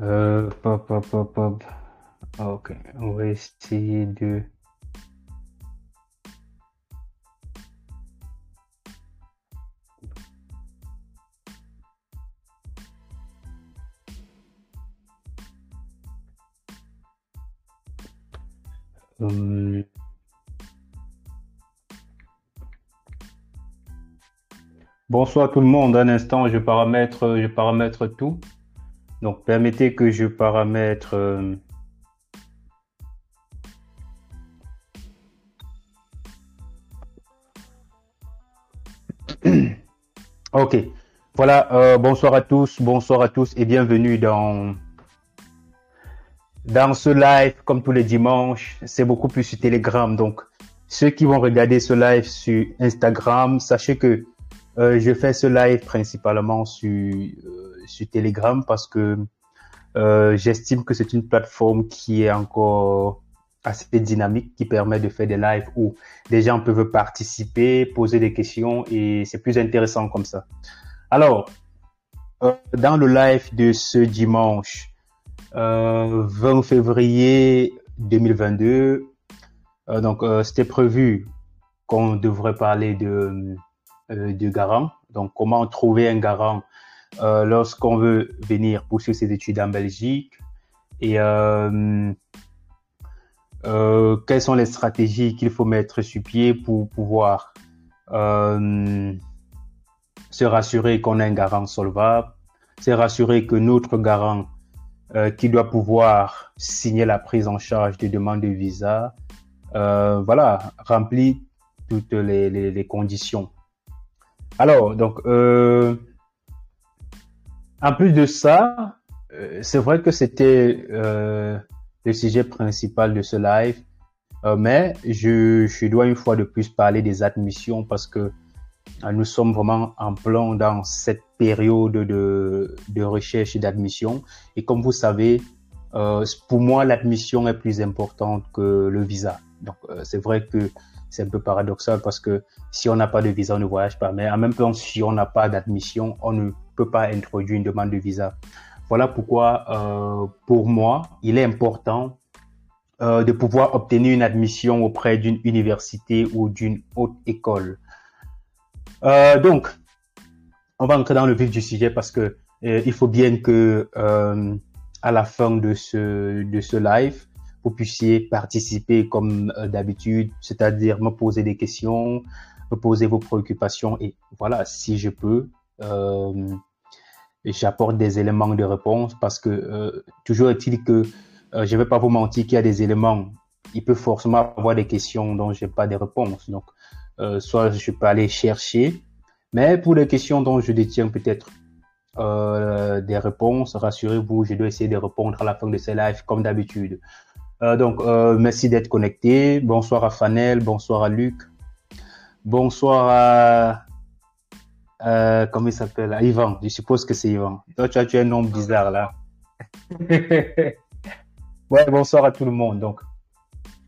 Euh, pop, pop, pop. Ok, on va. Hum, Bonsoir tout le monde. Un instant, je paramètre, je paramètre tout. Donc, permettez que je paramètre. euh, Ok. Voilà. euh, bonsoir à tous. Bonsoir à tous et bienvenue dans ce live. Comme tous les dimanches, c'est beaucoup plus sur Telegram. Donc, ceux qui vont regarder ce live sur Instagram, sachez que euh, je fais ce live principalement sur sur Telegram parce que euh, j'estime que c'est une plateforme qui est encore assez dynamique, qui permet de faire des lives où des gens peuvent participer, poser des questions et c'est plus intéressant comme ça. Alors, euh, dans le live de ce dimanche, euh, 20 février 2022, euh, donc euh, c'était prévu qu'on devrait parler de, euh, de garant. Donc, comment trouver un garant euh, lorsqu'on veut venir poursuivre ses études en Belgique et euh, euh, quelles sont les stratégies qu'il faut mettre sur pied pour pouvoir euh, se rassurer qu'on a un garant solvable, se rassurer que notre garant euh, qui doit pouvoir signer la prise en charge des demandes de visa, euh, voilà, remplit toutes les, les, les conditions. Alors, donc, euh, en plus de ça, euh, c'est vrai que c'était euh, le sujet principal de ce live, euh, mais je, dois une fois de plus parler des admissions parce que nous sommes vraiment en plein dans cette période de, de recherche et d'admission. Et comme vous savez, pour moi, l'admission est plus importante que le visa. Donc, c'est vrai que c'est un peu paradoxal parce que si on n'a pas de visa, on ne voyage pas. Mais en même temps, si on n'a pas d'admission, on ne peut pas introduire une demande de visa. Voilà pourquoi, euh, pour moi, il est important euh, de pouvoir obtenir une admission auprès d'une université ou d'une haute école. Euh, donc, on va entrer dans le vif du sujet parce que euh, il faut bien que euh, à la fin de ce de ce live, vous puissiez participer comme euh, d'habitude, c'est-à-dire me poser des questions, me poser vos préoccupations et voilà, si je peux, euh, j'apporte des éléments de réponse parce que euh, toujours est-il que euh, je ne vais pas vous mentir qu'il y a des éléments, il peut forcément avoir des questions dont j'ai pas de réponses. Donc, euh, soit je peux aller chercher, mais pour les questions dont je détiens peut-être euh, des réponses, rassurez-vous, je dois essayer de répondre à la fin de ces lives comme d'habitude. Euh, donc, merci d'être connecté. Bonsoir à Fanel, bonsoir à Luc, bonsoir à euh, comment il s'appelle? À Yvan. Je suppose que c'est Yvan. Toi, tu as, tu as un nom bizarre là. ouais, bonsoir à tout le monde. Donc,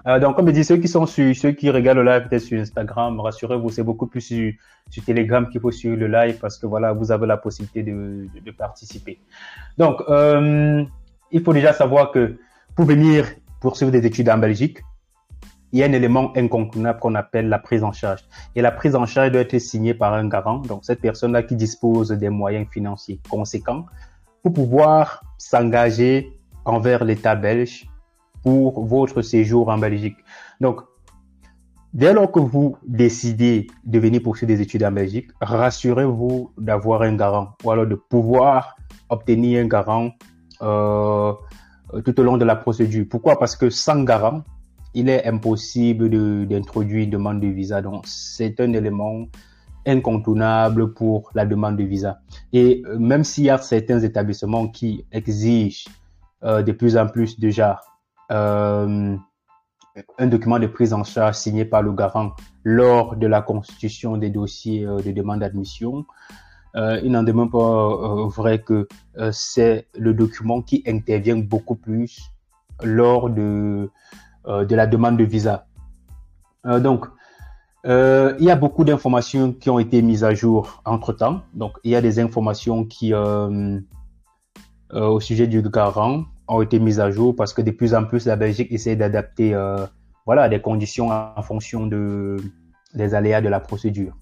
euh, donc, comme je dis, ceux qui sont sur, ceux qui regardent le live peut-être sur Instagram, rassurez-vous, c'est beaucoup plus sur, sur Telegram qu'il faut suivre le live parce que voilà, vous avez la possibilité de, de, de participer. Donc, euh, il faut déjà savoir que pour venir poursuivre des études en Belgique, il y a un élément incontournable qu'on appelle la prise en charge. Et la prise en charge doit être signée par un garant, donc cette personne-là qui dispose des moyens financiers conséquents pour pouvoir s'engager envers l'État belge pour votre séjour en Belgique. Donc, dès lors que vous décidez de venir poursuivre des études en Belgique, rassurez-vous d'avoir un garant ou alors de pouvoir obtenir un garant euh, tout au long de la procédure. Pourquoi? Parce que sans garant, il est impossible d'introduire une demande de visa. Donc, c'est un élément incontournable pour la demande de visa. Et même s'il y a certains établissements qui exigent euh, de plus en plus déjà euh, un document de prise en charge signé par le garant lors de la constitution des dossiers euh, de demande d'admission, euh, il n'en demeure pas euh, vrai que euh, c'est le document qui intervient beaucoup plus lors de, euh, de la demande de visa. Euh, donc, euh, il y a beaucoup d'informations qui ont été mises à jour entre temps. Donc, il y a des informations qui, au sujet du garant ont été mises à jour parce que de plus en plus la Belgique essaie d'adapter voilà des conditions en fonction de des aléas de la procédure.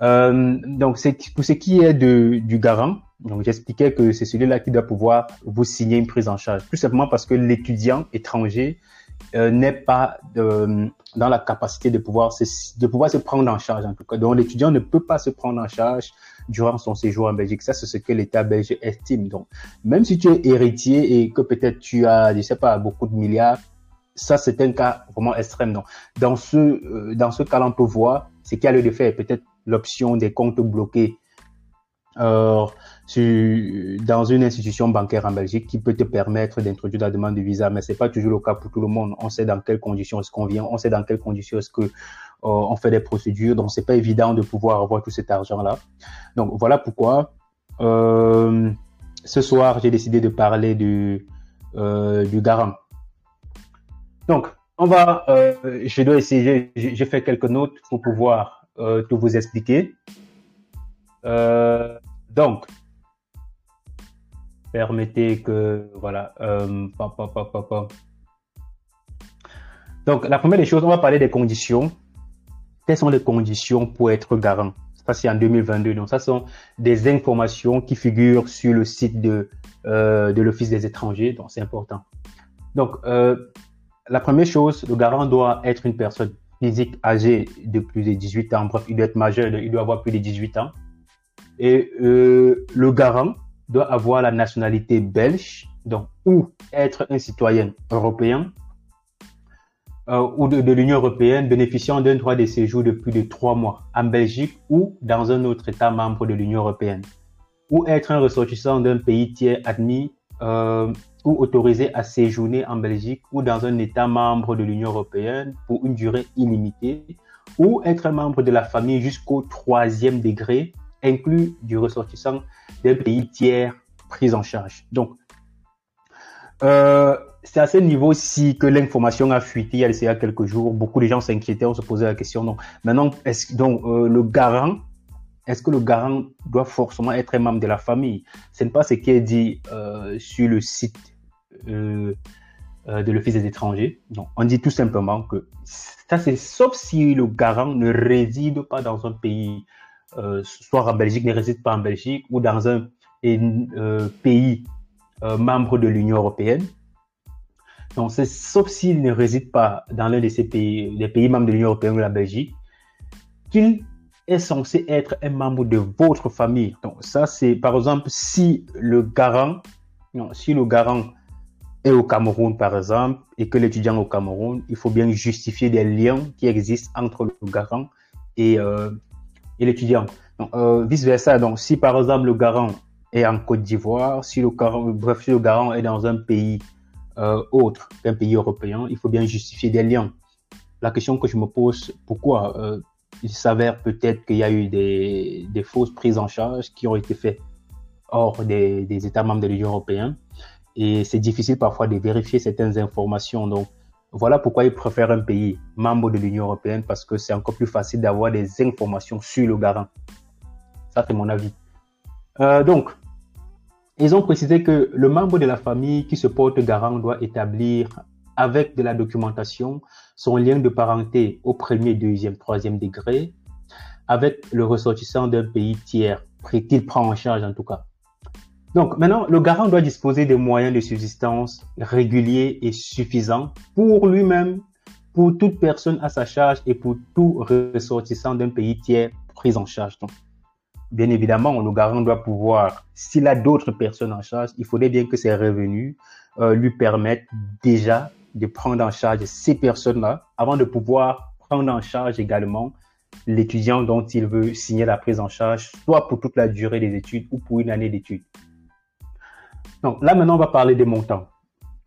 donc pour ce qui est de, du garant, j'expliquais que c'est celui-là qui doit pouvoir vous signer une prise en charge, tout simplement parce que l'étudiant étranger euh, n'est pas de, dans la capacité de pouvoir se, de pouvoir se prendre en charge en tout cas. Donc l'étudiant ne peut pas se prendre en charge durant son séjour en Belgique. Ça c'est ce que l'État belge estime. Donc même si tu es héritier et que peut-être tu as, je sais pas, beaucoup de milliards, ça c'est un cas vraiment extrême. Donc dans ce euh, dans ce cas-là on peut voir ce qu'il y a lieu de faire. Peut-être l'option des comptes bloqués. Euh, dans une institution bancaire en Belgique qui peut te permettre d'introduire la demande de visa, mais c'est pas toujours le cas pour tout le monde. On sait dans quelles conditions est-ce qu'on vient, on sait dans quelles conditions est-ce que euh, on fait des procédures, donc c'est pas évident de pouvoir avoir tout cet argent-là. Donc voilà pourquoi euh, ce soir j'ai décidé de parler du euh, du garant. Donc on va, euh, je dois essayer, j'ai fait quelques notes pour pouvoir euh, tout vous expliquer. donc permettez que, voilà, euh, donc la première des choses, on va parler des conditions. Quelles sont les conditions pour être garant? Ça c'est en 2022. Donc ça sont des informations qui figurent sur le site de euh, de l'Office des étrangers. Donc c'est important. Donc euh, la première chose, le garant doit être une personne physique âgée de plus de 18 ans. Bref, il doit être majeur, il doit avoir plus de 18 ans. Et euh, le garant doit avoir la nationalité belge, donc ou être un citoyen européen euh, ou de, l'Union européenne bénéficiant d'un droit de séjour de plus de trois mois en Belgique ou dans un autre État membre de l'Union européenne, ou être un ressortissant d'un pays tiers admis euh, ou autorisé à séjourner en Belgique ou dans un État membre de l'Union européenne pour une durée illimitée, ou être un membre de la famille jusqu'au troisième degré, inclus du ressortissant des pays tiers pris en charge. Donc, euh, c'est à ce niveau-ci que l'information a fuité il y a quelques jours. Beaucoup de gens s'inquiétaient, on se posait la question. Donc, maintenant, est-ce donc euh, le garant, est-ce que le garant doit forcément être un membre de la famille? Ce n'est pas ce qui est dit euh, sur le site de l'Office des étrangers. Donc, on dit tout simplement que ça, c'est sauf si le garant ne réside pas dans un pays soit en Belgique, ne réside pas en Belgique, ou dans un euh, pays euh, membre de l'Union européenne. Donc, c'est sauf s'il ne réside pas dans l'un de ces pays, les pays membres de l'Union européenne ou la Belgique, qu'il est censé être un membre de votre famille. Donc, ça, c'est par exemple si le garant, non, si le garant est au Cameroun, par exemple, et que l'étudiant est au Cameroun, il faut bien justifier des liens qui existent entre le garant et, euh, et l'étudiant. Euh, vice versa. Donc, si par exemple le garant est en Côte d'Ivoire, si le garant, bref, si le garant est dans un pays euh, autre qu'un pays européen, il faut bien justifier des liens. La question que je me pose, pourquoi euh, il s'avère peut-être qu'il y a eu des, fausses prises en charge qui ont été faites hors des, des États membres de l'Union européenne et c'est difficile parfois de vérifier certaines informations. Donc, voilà pourquoi ils préfèrent un pays membre de l'Union européenne parce que c'est encore plus facile d'avoir des informations sur le garant. Ça, c'est mon avis. Euh, donc, ils ont précisé que le membre de la famille qui se porte garant doit établir avec de la documentation son lien de parenté au premier, deuxième, troisième degré avec le ressortissant d'un pays tiers qu'il prend en charge en tout cas. Donc maintenant, le garant doit disposer des moyens de subsistance réguliers et suffisants pour lui-même, pour toute personne à sa charge et pour tout ressortissant d'un pays tiers pris en charge. Bien évidemment, le garant doit pouvoir, s'il a d'autres personnes en charge, il faudrait bien que ses revenus euh, lui permettent déjà de prendre en charge ces personnes-là avant de pouvoir prendre en charge également l'étudiant dont il veut signer la prise en charge, soit pour toute la durée des études ou pour une année d'études. Donc là, maintenant, on va parler des montants.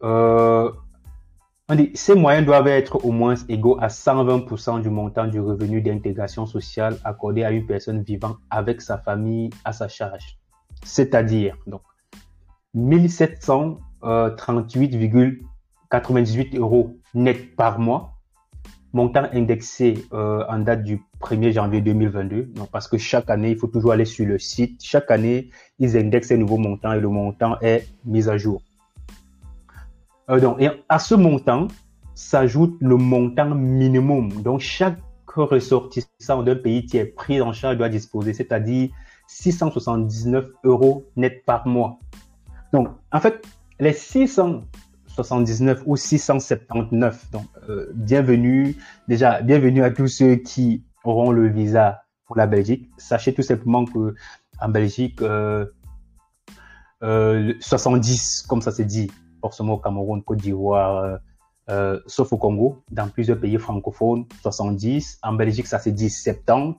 Euh, on dit, ces moyens doivent être au moins égaux à 120% du montant du revenu d'intégration sociale accordé à une personne vivant avec sa famille à sa charge. C'est-à-dire, donc, 1738,98 euros net par mois, montant indexé euh, en date du 1er janvier 2022. Donc, parce que chaque année, il faut toujours aller sur le site. Chaque année, ils indexent un nouveau montant et le montant est mis à jour. Euh, donc, et à ce montant s'ajoute le montant minimum. Donc, chaque ressortissant d'un pays est pris en charge doit disposer, c'est-à-dire 679 euros net par mois. Donc, en fait, les 679 ou 679, donc, euh, bienvenue, déjà, bienvenue à tous ceux qui auront le visa pour la Belgique. Sachez tout simplement que en Belgique, euh, 70, euh, comme ça se dit, forcément au Cameroun, Côte d'Ivoire, euh, euh, sauf au Congo, dans plusieurs pays francophones, 70. En Belgique, ça se dit 70.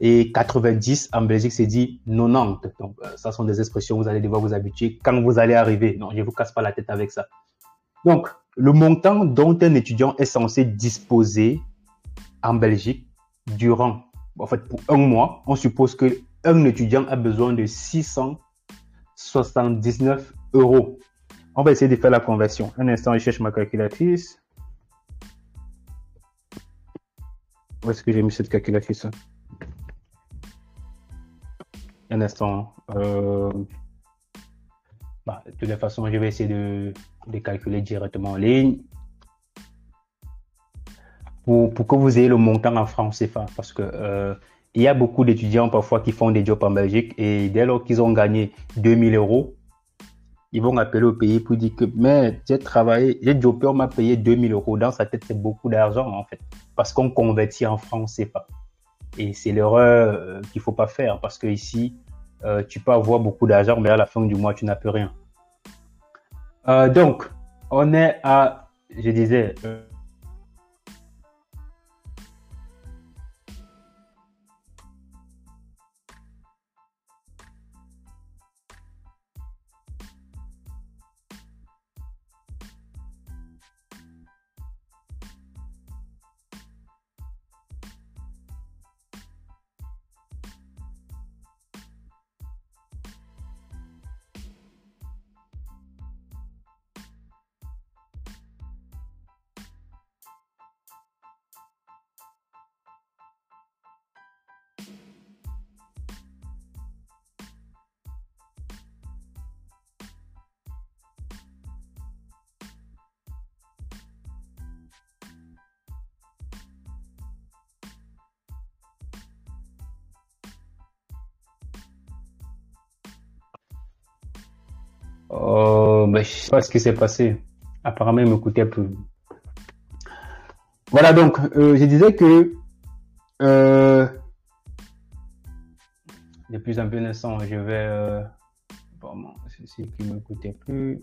Et 90, en Belgique, c'est dit 90. Donc, euh, ça sont des expressions, vous allez devoir vous habituer quand vous allez arriver. Non, je vous casse pas la tête avec ça. Donc, le montant dont un étudiant est censé disposer en Belgique durant, en fait, pour un mois, on suppose que un étudiant a besoin de 679 euros. On va essayer de faire la conversion. Un instant, je cherche ma calculatrice. Où est-ce que j'ai mis cette calculatrice Un instant. Euh... Bah, de toute façon, je vais essayer de, de calculer directement en ligne. Pour, pour, que vous ayez le montant en francs CFA. Parce que euh, il y a beaucoup d'étudiants parfois qui font des jobs en Belgique et dès lors qu'ils ont gagné 2000 euros, ils vont appeler au pays pour dire que, j'ai travaillé, j'ai jobé, on m'a payé 2000 euros. Dans sa tête, c'est beaucoup d'argent, en fait. Parce qu'on convertit en francs CFA. Et c'est l'erreur euh, qu'il faut pas faire parce que ici, euh, tu peux avoir beaucoup d'argent, mais à la fin du mois, tu n'as plus rien. Euh, donc, on est à, je disais, ce qui s'est passé. Apparemment, il m'écoutait plus. Voilà, donc, euh, je disais que euh, depuis un peu naissant, je vais... Euh, bon, ceci qui m'écoutait plus.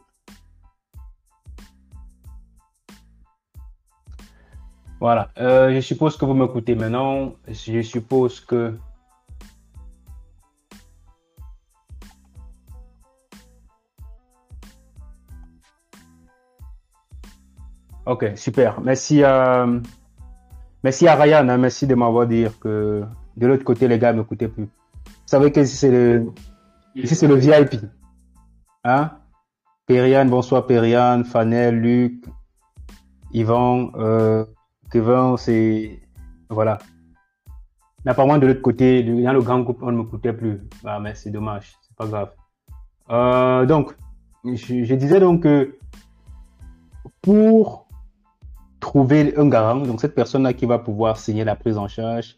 Voilà, euh, je suppose que vous m'écoutez maintenant. Je suppose que Ok, super. Merci à, merci à Ryan, hein, merci de m'avoir dit que de l'autre côté, les gars ne m'écoutaient plus. Vous savez que c'est le, ici, c'est le VIP. Hein? Periane, bonsoir Periane, Fanel, Luc, Yvan, euh, Kevin, c'est, voilà. Mais apparemment, de l'autre côté, dans le grand groupe, on ne m'écoutait plus. Ah, mais c'est dommage, c'est pas grave. Euh, donc, je, je disais donc que pour trouver un garant, donc cette personne-là qui va pouvoir signer la prise en charge,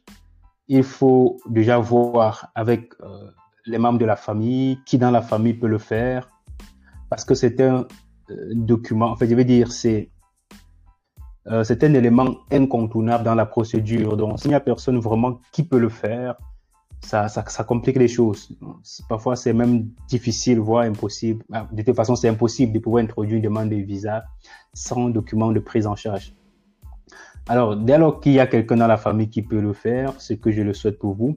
il faut déjà voir avec euh, les membres de la famille, qui dans la famille peut le faire, parce que c'est un euh, document, en fait, je veux dire, c'est euh, c'est un élément incontournable dans la procédure. Donc, s'il n'y a personne vraiment qui peut le faire, ça, ça, ça complique les choses. Parfois, c'est même difficile, voire impossible. Ah, de toute façon, c'est impossible de pouvoir introduire une demande de visa sans document de prise en charge. Alors, dès lors qu'il y a quelqu'un dans la famille qui peut le faire, ce que je le souhaite pour vous,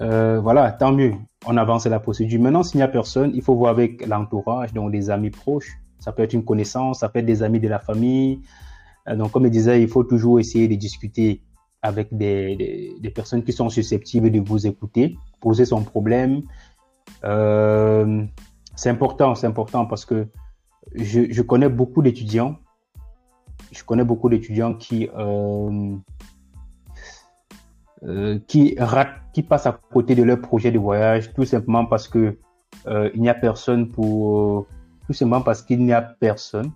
euh, voilà, tant mieux. On avance la procédure. Maintenant, s'il n'y a personne, il faut voir avec l'entourage, donc des amis proches. Ça peut être une connaissance, ça peut être des amis de la famille. Euh, donc, comme je disais, il faut toujours essayer de discuter avec des, personnes qui sont susceptibles de vous écouter, poser son problème. Euh, c'est important, c'est important parce que je connais beaucoup d'étudiants je connais beaucoup d'étudiants qui qui ratent, qui passent à côté de leur projet de voyage tout simplement parce que il n'y a personne pour tout simplement parce qu'il n'y a personne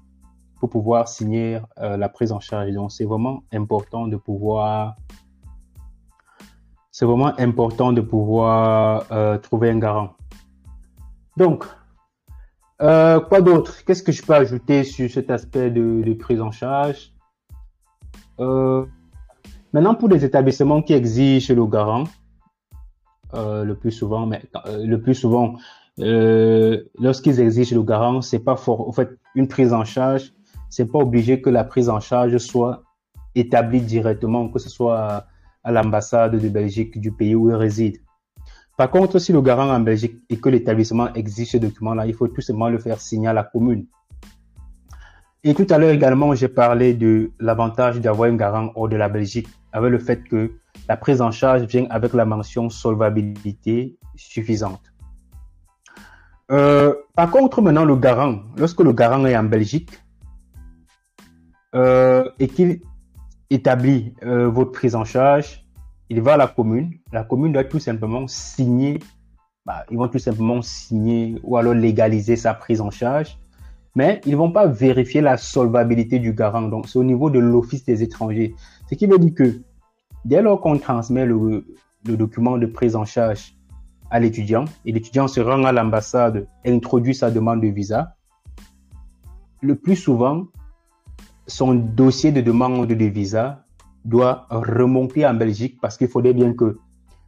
pour pouvoir signer la prise en charge. Donc c'est vraiment important de pouvoir c'est vraiment important de pouvoir euh, trouver un garant. Donc, euh, quoi d'autre? Qu'est-ce que je peux ajouter sur cet aspect de, prise en charge? Euh, Maintenant, pour les établissements qui exigent le garant, le plus souvent, mais le plus souvent, lorsqu'ils exigent le garant, c'est pas fort. En fait, une prise en charge, c'est pas obligé que la prise en charge soit établie directement, que ce soit à l'ambassade de Belgique du pays où il réside. Par contre, si le garant en Belgique et que l'établissement exige ce document-là, il faut tout simplement le faire signer à la commune. Et tout à l'heure également, j'ai parlé de l'avantage d'avoir un garant hors de la Belgique, avec le fait que la prise en charge vient avec la mention solvabilité suffisante. Euh, par contre, maintenant, le garant, lorsque le garant est en Belgique euh, et qu'il établit euh, votre prise en charge, il va à la commune. La commune doit tout simplement signer, bah, ils vont tout simplement signer ou alors légaliser sa prise en charge, mais ils vont pas vérifier la solvabilité du garant. Donc, c'est au niveau de l'Office des étrangers. Ce qui veut dire que dès lors qu'on transmet le, le document de prise en charge à l'étudiant et l'étudiant se rend à l'ambassade et introduit sa demande de visa, le plus souvent, son dossier de demande de visa doit remonter en Belgique parce qu'il faudrait bien que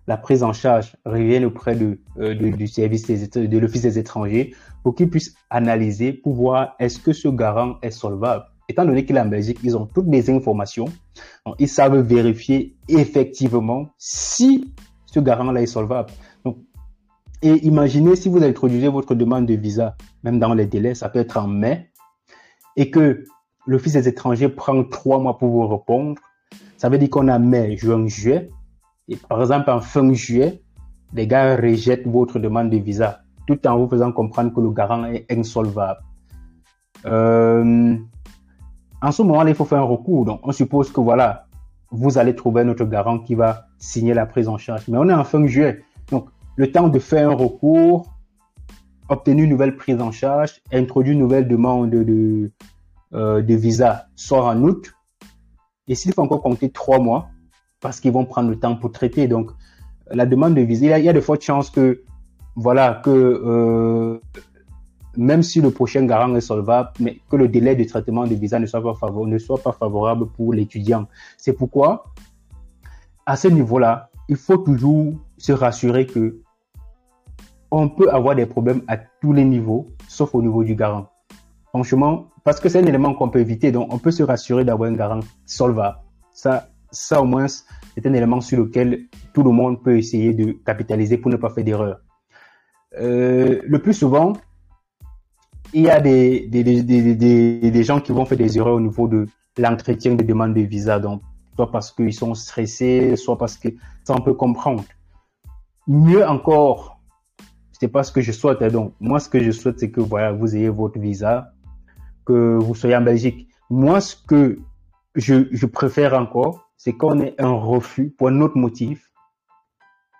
la prise en charge revienne auprès de, euh, du service de l'Office des étrangers pour qu'ils puissent analyser pour voir est-ce que ce garant est solvable? Étant donné qu'il est en Belgique, ils ont toutes les informations. ils savent vérifier effectivement si ce garant-là est solvable. Donc, et imaginez si vous introduisez votre demande de visa, même dans les délais, ça peut être en mai, et que l'Office des étrangers prend trois mois pour vous répondre. Ça veut dire qu'on a mai, juin, juillet. Et par exemple, en fin juillet, les gars rejettent votre demande de visa tout en vous faisant comprendre que le garant est insolvable. Euh, en ce moment-là, il faut faire un recours. Donc, on suppose que voilà, vous allez trouver notre garant qui va signer la prise en charge. Mais on est en fin juillet. Donc, le temps de faire un recours, obtenir une nouvelle prise en charge, introduire une nouvelle demande de, euh, de visa sort en août. Et s'il faut encore compter trois mois, parce qu'ils vont prendre le temps pour traiter. Donc, la demande de visa, il y a, de fortes chances que, voilà, que euh, même si le prochain garant est solvable, mais que le délai de traitement de visa ne soit pas favorable, ne soit pas favorable pour l'étudiant. C'est pourquoi, à ce niveau-là, il faut toujours se rassurer que on peut avoir des problèmes à tous les niveaux, sauf au niveau du garant. Franchement, parce que c'est un élément qu'on peut éviter, donc on peut se rassurer d'avoir un garant solvable. Ça, ça au moins, c'est un élément sur lequel tout le monde peut essayer de capitaliser pour ne pas faire d'erreur. Euh, le plus souvent, il y a des, des, des, des, des gens qui vont faire des erreurs au niveau de l'entretien des demandes de visa. Donc, soit parce qu'ils sont stressés, soit parce que ça on peut comprendre. Mieux encore, c'est pas ce que je souhaite. Hein. Donc, moi, ce que je souhaite, c'est que vous ayez votre visa, que vous soyez en Belgique. Moi, ce que je, je préfère encore, c'est qu'on ait un refus pour un autre motif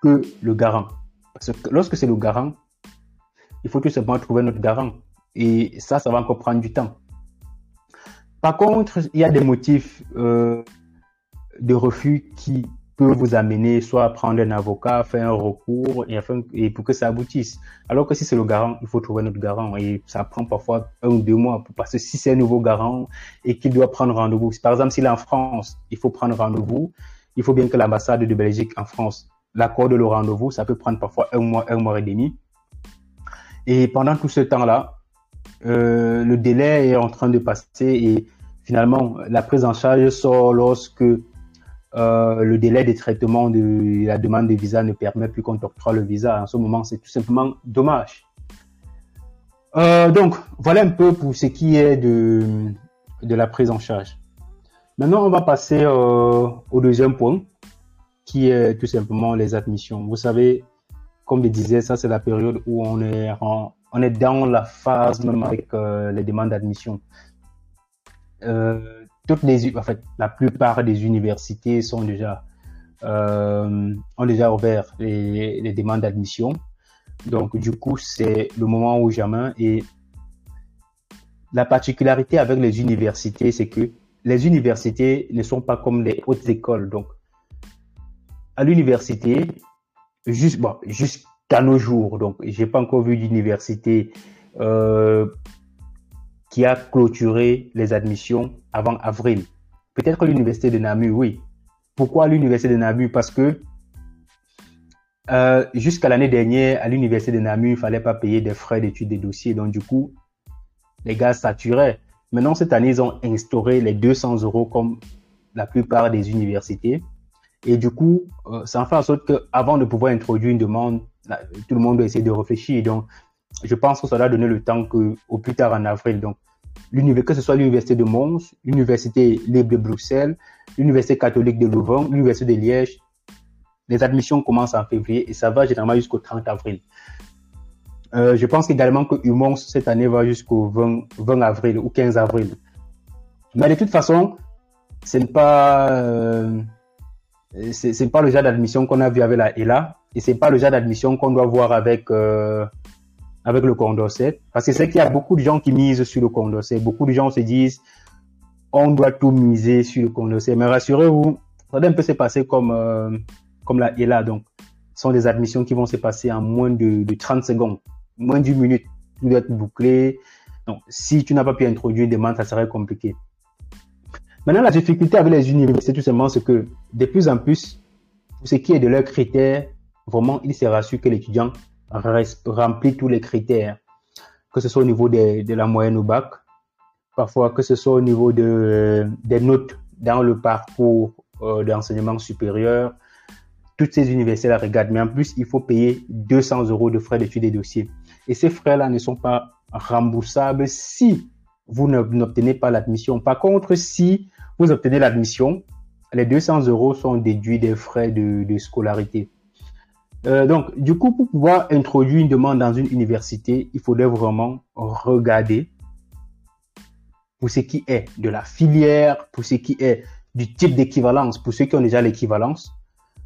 que le garant. Parce que lorsque c'est le garant, il faut tout simplement trouver notre garant. Et ça, ça va encore prendre du temps. Par contre, il y a des motifs euh, de refus qui peut vous amener soit à prendre un avocat, faire un recours et, afin, et pour que ça aboutisse. Alors que si c'est le garant, il faut trouver notre garant et ça prend parfois un ou deux mois parce que si c'est un nouveau garant et qu'il doit prendre rendez-vous, par exemple s'il est en France, il faut prendre rendez-vous, il faut bien que l'ambassade de Belgique en France l'accorde le rendez-vous, ça peut prendre parfois un mois, un mois et demi. Et pendant tout ce temps-là, euh, le délai est en train de passer et finalement la prise en charge sort lorsque euh, le délai de traitement de la demande de visa ne permet plus qu'on octroie le visa. En ce moment, c'est tout simplement dommage. Euh, donc, voilà un peu pour ce qui est de, de la prise en charge. Maintenant, on va passer euh, au deuxième point, qui est tout simplement les admissions. Vous savez, comme je disais, ça c'est la période où on est, on est dans la phase même avec les demandes d'admission. Toutes les, en fait, la plupart des universités sont déjà, euh, ont déjà ouvert les, demandes d'admission. Donc, du coup, c'est le moment où jamais. Et la particularité avec les universités, c'est que les universités ne sont pas comme les hautes écoles. Donc, à l'université, juste, bon, jusqu'à nos jours, donc, j'ai pas encore vu d'université euh, qui a clôturé les admissions avant avril. Peut-être l'université de Namur, oui. Pourquoi l'université de Namur? Parce que euh, jusqu'à l'année dernière, à l'université de Namur, il fallait pas payer des frais d'études des dossiers. Donc, du coup, les gars saturaient. Maintenant, cette année, ils ont instauré les 200 euros comme la plupart des universités. Et du coup, euh, ça en fait en sorte qu'avant de pouvoir introduire une demande, tout le monde doit essayer de réfléchir. Donc, je pense que ça doit donner le temps que, au plus tard en avril. Donc, que ce soit l'université de Mons, l'université libre de Bruxelles, l'université catholique de Louvain, l'université de Liège, les admissions commencent en février et ça va généralement jusqu'au 30 avril. Euh, je pense également que UMONS cette année va jusqu'au 20, avril ou 15 avril. Mais de toute façon, ce n'est pas, euh, c'est pas le genre d'admission qu'on a vu avec la ELA et c'est pas le genre d'admission qu'on doit voir avec euh, avec le Condorcet. Parce que c'est qu'il y a beaucoup de gens qui misent sur le Condorcet. Beaucoup de gens se disent, on doit tout miser sur le Condorcet. Mais rassurez-vous, ça doit un peu se passer comme, euh, comme la ELA. Donc, ce sont des admissions qui vont se passer en moins de, de 30 secondes, moins d'une minute. Tout doit être bouclé. Donc, si tu n'as pas pu introduire une demande, ça serait compliqué. Maintenant, la difficulté avec les universités, tout simplement, c'est que de plus en plus, pour ce qui est de leurs critères, vraiment, il sera sûr que l'étudiant remplit tous les critères, que ce soit au niveau de, de la moyenne au bac, parfois que ce soit au niveau de, des notes dans le parcours euh, d'enseignement supérieur. Toutes ces universités la regardent, mais en plus, il faut payer 200 euros de frais d'études et dossiers. Et ces frais-là ne sont pas remboursables si vous n'obtenez pas l'admission. Par contre, si vous obtenez l'admission, les 200 euros sont déduits des frais de, de scolarité. Euh, donc, du coup, pour pouvoir introduire une demande dans une université, il faudrait vraiment regarder pour ce qui est de la filière, pour ce qui est du type d'équivalence, pour ceux qui ont déjà l'équivalence.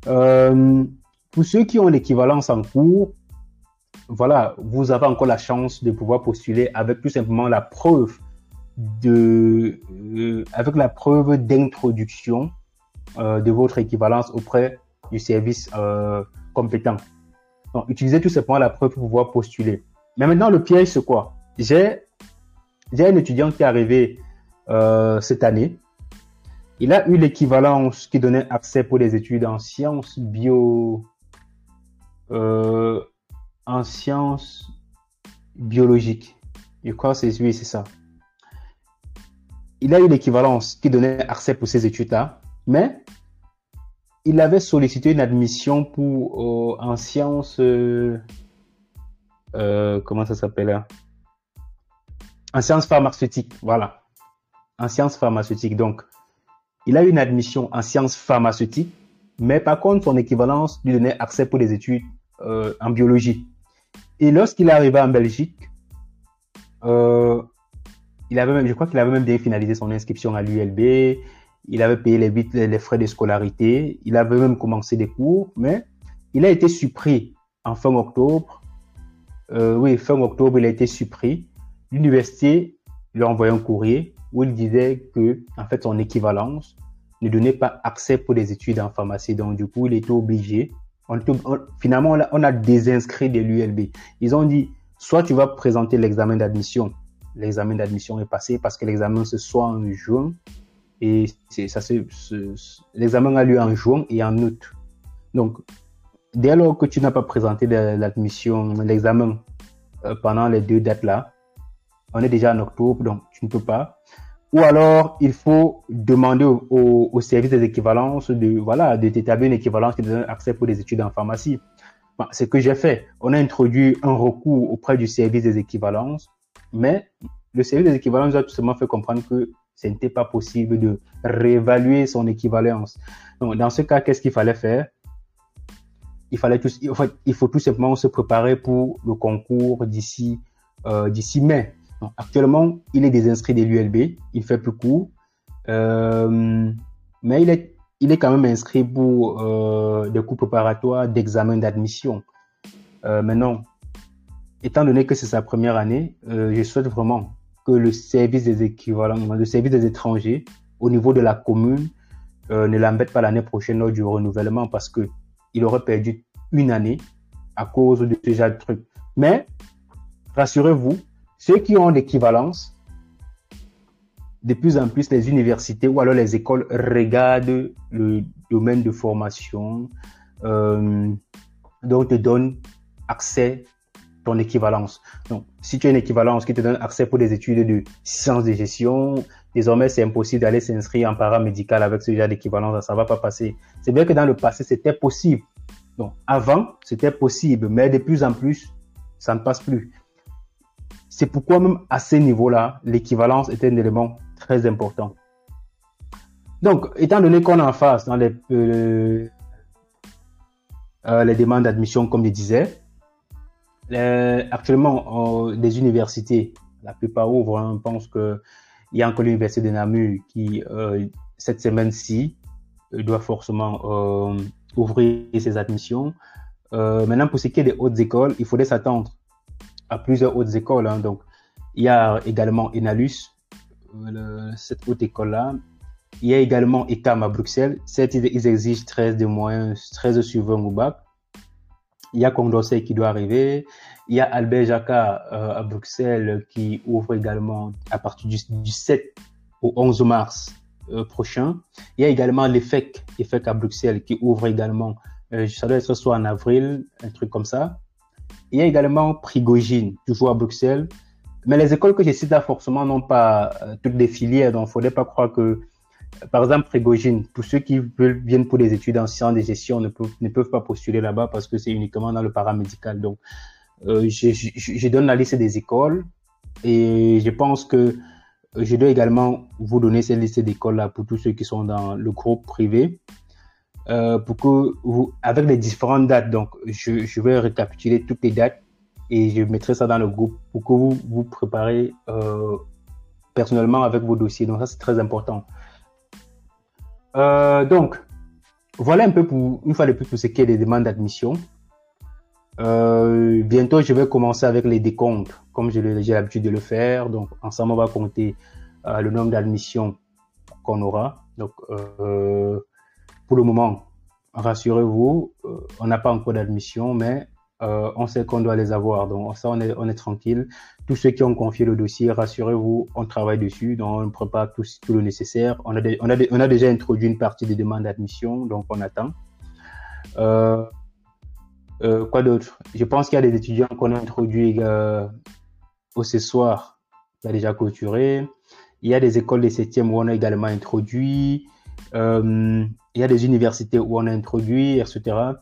Euh, pour ceux qui ont l'équivalence en cours, voilà, vous avez encore la chance de pouvoir postuler avec tout simplement la preuve de, euh, avec la preuve d'introduction de votre équivalence auprès du service compétent. Donc, utilisez tout simplement la preuve pour pouvoir postuler. Mais maintenant, le piège, c'est quoi? J'ai un étudiant qui est arrivé euh, cette année. Il a eu l'équivalence qui donnait accès pour des études en sciences bio, euh, en sciences biologiques. Je crois que c'est c'est ça. Il a eu l'équivalence qui donnait accès pour ces études-là, mais il avait sollicité une admission pour euh, en sciences euh, euh, comment ça s'appelle hein? en sciences pharmaceutiques voilà. En sciences pharmaceutiques donc. Il a eu une admission en sciences pharmaceutiques mais par contre son équivalence lui donnait accès pour des études en biologie. Et lorsqu'il est arrivé en Belgique il avait même, je crois qu'il avait même bien finalisé son inscription à l'ULB il avait payé les, frais de scolarité, il avait même commencé des cours, mais il a été surpris en fin octobre. Euh, oui, fin octobre, il a été surpris. L'université lui a envoyé un courrier où il disait que, en fait, son équivalence ne donnait pas accès pour des études en pharmacie. Donc, du coup, il était obligé. finalement, on a, on a désinscrit de l'ULB. Ils ont dit, soit tu vas présenter l'examen d'admission. L'examen d'admission est passé parce que l'examen se soit en juin et ça l'examen a lieu en juin et en août. Donc, dès lors que tu n'as pas présenté l'admission, l'examen euh, pendant les deux dates-là, on est déjà en octobre, donc tu ne peux pas. Ou alors, il faut demander au, service des équivalences de, voilà, de t'établir une équivalence qui donne accès pour des études en pharmacie. C'est ce que j'ai fait. On a introduit un recours auprès du service des équivalences, mais le service des équivalences a tout simplement fait comprendre que ce n'était pas possible de réévaluer son équivalence. Donc, dans ce cas, qu'est-ce qu'il fallait faire? Il, fallait tout, il faut tout simplement se préparer pour le concours d'ici euh, mai. Actuellement, il est désinscrit de l'ULB, il fait plus court. mais il est, il est quand même inscrit pour des cours préparatoires d'examen d'admission. maintenant, étant donné que c'est sa première année, je souhaite vraiment que le service des équivalents, le service des étrangers au niveau de la commune euh, ne l'embête pas l'année prochaine lors du renouvellement parce que il aurait perdu une année à cause de ce genre de trucs. Mais rassurez-vous, ceux qui ont l'équivalence, de plus en plus les universités ou alors les écoles regardent le domaine de formation, euh, donc te donnent accès ton équivalence. Donc, si tu as une équivalence qui te donne accès pour des études de sciences de gestion, désormais, c'est impossible d'aller s'inscrire en paramédical avec ce genre d'équivalence. Ça va pas passer. C'est bien que dans le passé, c'était possible. Donc, avant, c'était possible, mais de plus en plus, ça ne passe plus. C'est pourquoi même à ce niveau-là, l'équivalence était un élément très important. Donc, étant donné qu'on est en face dans les, euh, euh, les demandes d'admission, comme je disais, actuellement, des universités, la plupart ouvrent. Hein, on pense que il y a encore l'université de Namur qui, euh, cette semaine-ci, euh, doit forcément euh, ouvrir ses admissions. maintenant, pour ce qui est des hautes écoles, il faudrait s'attendre à plusieurs hautes écoles. Hein. Donc, il y a également Enalus, cette haute école-là. Il y a également ETAM à Bruxelles. Certes, ils exigent 13 de moyens, 13 sur 20 au bac. Il y a Condorcet qui doit arriver. Il y a Albert Jacquard euh, à Bruxelles qui ouvre également à partir du, 7 au 11 mars euh, prochain. Il y a également l'EFEC, EFEC à Bruxelles qui ouvre également, euh, ça doit être soit en avril, un truc comme ça. Il y a également Prigogine, toujours à Bruxelles. Mais les écoles que je cite là, forcément, n'ont pas toutes des filières, donc il ne faudrait pas croire que par exemple, Prégogine, pour ceux qui veulent, viennent pour des études en sciences de gestion, ne peuvent, ne peuvent pas postuler là-bas parce que c'est uniquement dans le paramédical. Donc, euh, je, donne la liste des écoles et je pense que je dois également vous donner cette liste d'écoles-là pour tous ceux qui sont dans le groupe privé. Euh, pour que vous, avec les différentes dates, donc je, je, vais récapituler toutes les dates et je mettrai ça dans le groupe pour que vous vous préparez euh, personnellement avec vos dossiers. Donc ça c'est très important. Euh, donc, voilà un peu pour, une fois de plus, pour ce qui est des demandes d'admission. Euh, bientôt, je vais commencer avec les décomptes, comme j'ai l'habitude de le faire. Donc, ensemble, on va compter euh, le nombre d'admissions qu'on aura. Donc, pour le moment, rassurez-vous, on n'a pas encore d'admission, mais euh, on sait qu'on doit les avoir. Donc ça, on est, tranquille. Tous ceux qui ont confié le dossier, rassurez-vous, on travaille dessus. Donc on prépare tout, tout le nécessaire. On a, déjà introduit une partie des demandes d'admission, donc on attend. Euh, euh, quoi d'autre? Je pense qu'il y a des étudiants qu'on a introduits au soir, qui a déjà clôturé. Il y a des écoles de 7e où on a également introduit. Il y a des universités où on a introduit, etc.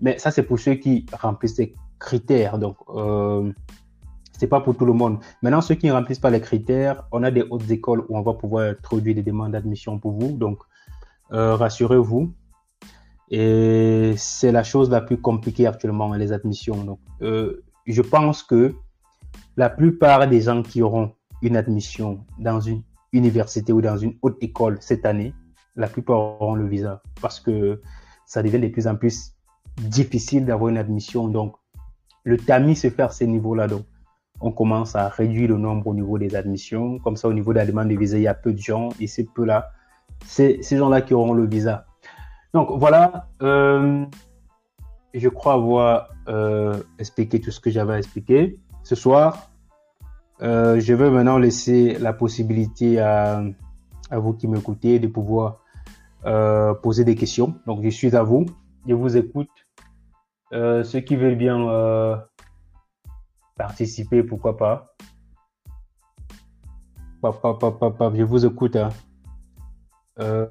Mais ça, c'est pour ceux qui remplissent les critères. Donc, euh, c'est pas pour tout le monde. Maintenant, ceux qui ne remplissent pas les critères, on a des hautes écoles où on va pouvoir introduire des demandes d'admission pour vous. Donc, euh, rassurez-vous. Et c'est la chose la plus compliquée actuellement, les admissions. Donc, euh, je pense que la plupart des gens qui auront une admission dans une université ou dans une haute école cette année, la plupart auront le visa parce que ça devient de plus en plus difficile d'avoir une admission. Donc, le tamis se fait à ces niveaux-là. Donc, on commence à réduire le nombre au niveau des admissions. Comme ça, au niveau de la demande de visa, il y a peu de gens et c'est peu là, c'est ces gens-là qui auront le visa. Donc, voilà. Euh, je crois avoir euh, expliqué tout ce que j'avais à expliquer. Ce soir, euh, je vais maintenant laisser la possibilité à, à vous qui m'écoutez de pouvoir poser des questions. Donc, je suis à vous. Je vous écoute. Euh, ceux qui veulent bien euh, participer, pourquoi pas. Je vous écoute. Hein. Euh...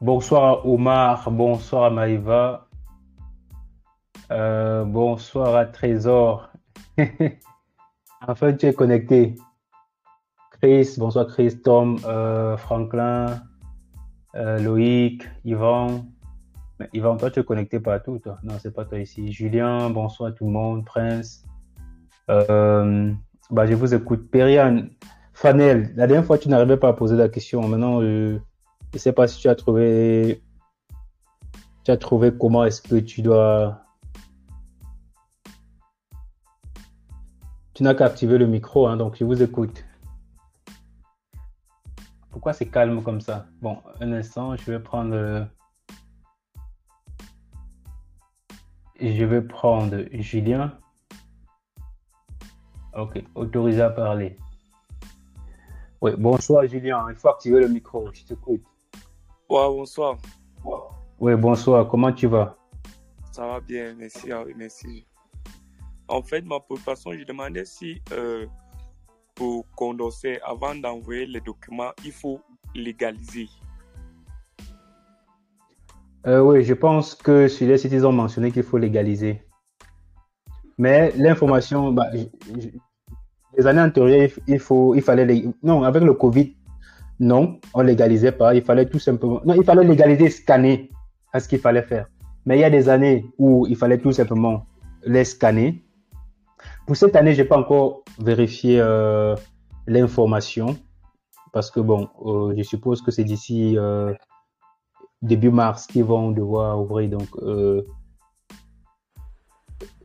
Bonsoir Omar, bonsoir à Maïva, bonsoir à Trésor. enfin, tu es connecté. Chris, bonsoir Chris, Tom, Franklin, euh, Loïc, Yvan. Mais Yvan, toi, tu es connecté partout, toi. Non, c'est pas toi ici. Julien, bonsoir tout le monde. Prince. Euh, bah, je vous écoute. Perian, Fanel, la dernière fois, tu n'arrivais pas à poser la question. Maintenant, je ne sais pas si tu as trouvé, tu as trouvé comment est-ce que tu dois. Tu n'as qu'à activer le micro, hein, donc je vous écoute. Pourquoi c'est calme comme ça? Bon, un instant, je vais prendre. Je vais prendre Julien. Ok, autorisé à parler. Oui, bonsoir Julien, il faut activer le micro, je t'écoute. Ouais, bonsoir. Oui, bonsoir, comment tu vas? Ça va bien, merci, ah merci. En fait, ma préoccupation, je demandais si euh, pour condenser, avant d'envoyer les documents, il faut légaliser. Euh, oui, je pense que sur les sites, ont mentionné qu'il faut légaliser. Mais l'information, bah, les années antérieures, il, faut, il fallait. Non, avec le Covid, non, on légalisait pas. Il fallait tout simplement. Non, il fallait légaliser, scanner. à ce qu'il fallait faire. Mais il y a des années où il fallait tout simplement les scanner. Pour cette année, je n'ai pas encore vérifié euh, l'information parce que bon, euh, je suppose que c'est d'ici euh, début mars qu'ils vont devoir ouvrir. Donc,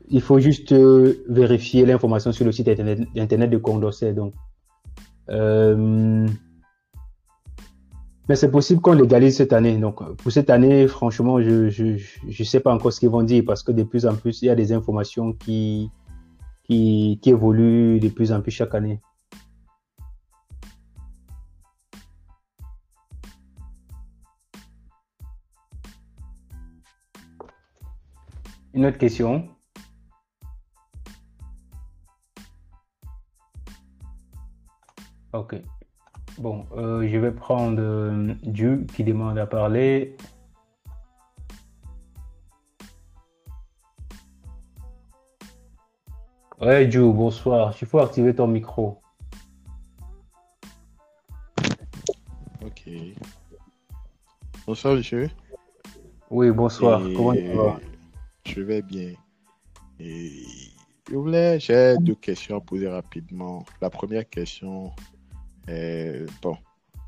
il faut juste vérifier l'information sur le site internet, de Condorcet. Donc, mais c'est possible qu'on légalise cette année. Donc, pour cette année, franchement, je je, sais pas encore ce qu'ils vont dire parce que de plus en plus, il y a des informations qui, qui, évoluent de plus en plus chaque année. Une autre question Ok. Bon, euh, je vais prendre euh, Dieu qui demande à parler. Ouais, Dieu, bonsoir. Il faut activer ton micro. Ok. Bonsoir, monsieur. Oui, bonsoir. Comment tu vas? Je vais bien. Et je voulais, j'ai deux questions à poser rapidement. La première question, euh, bon,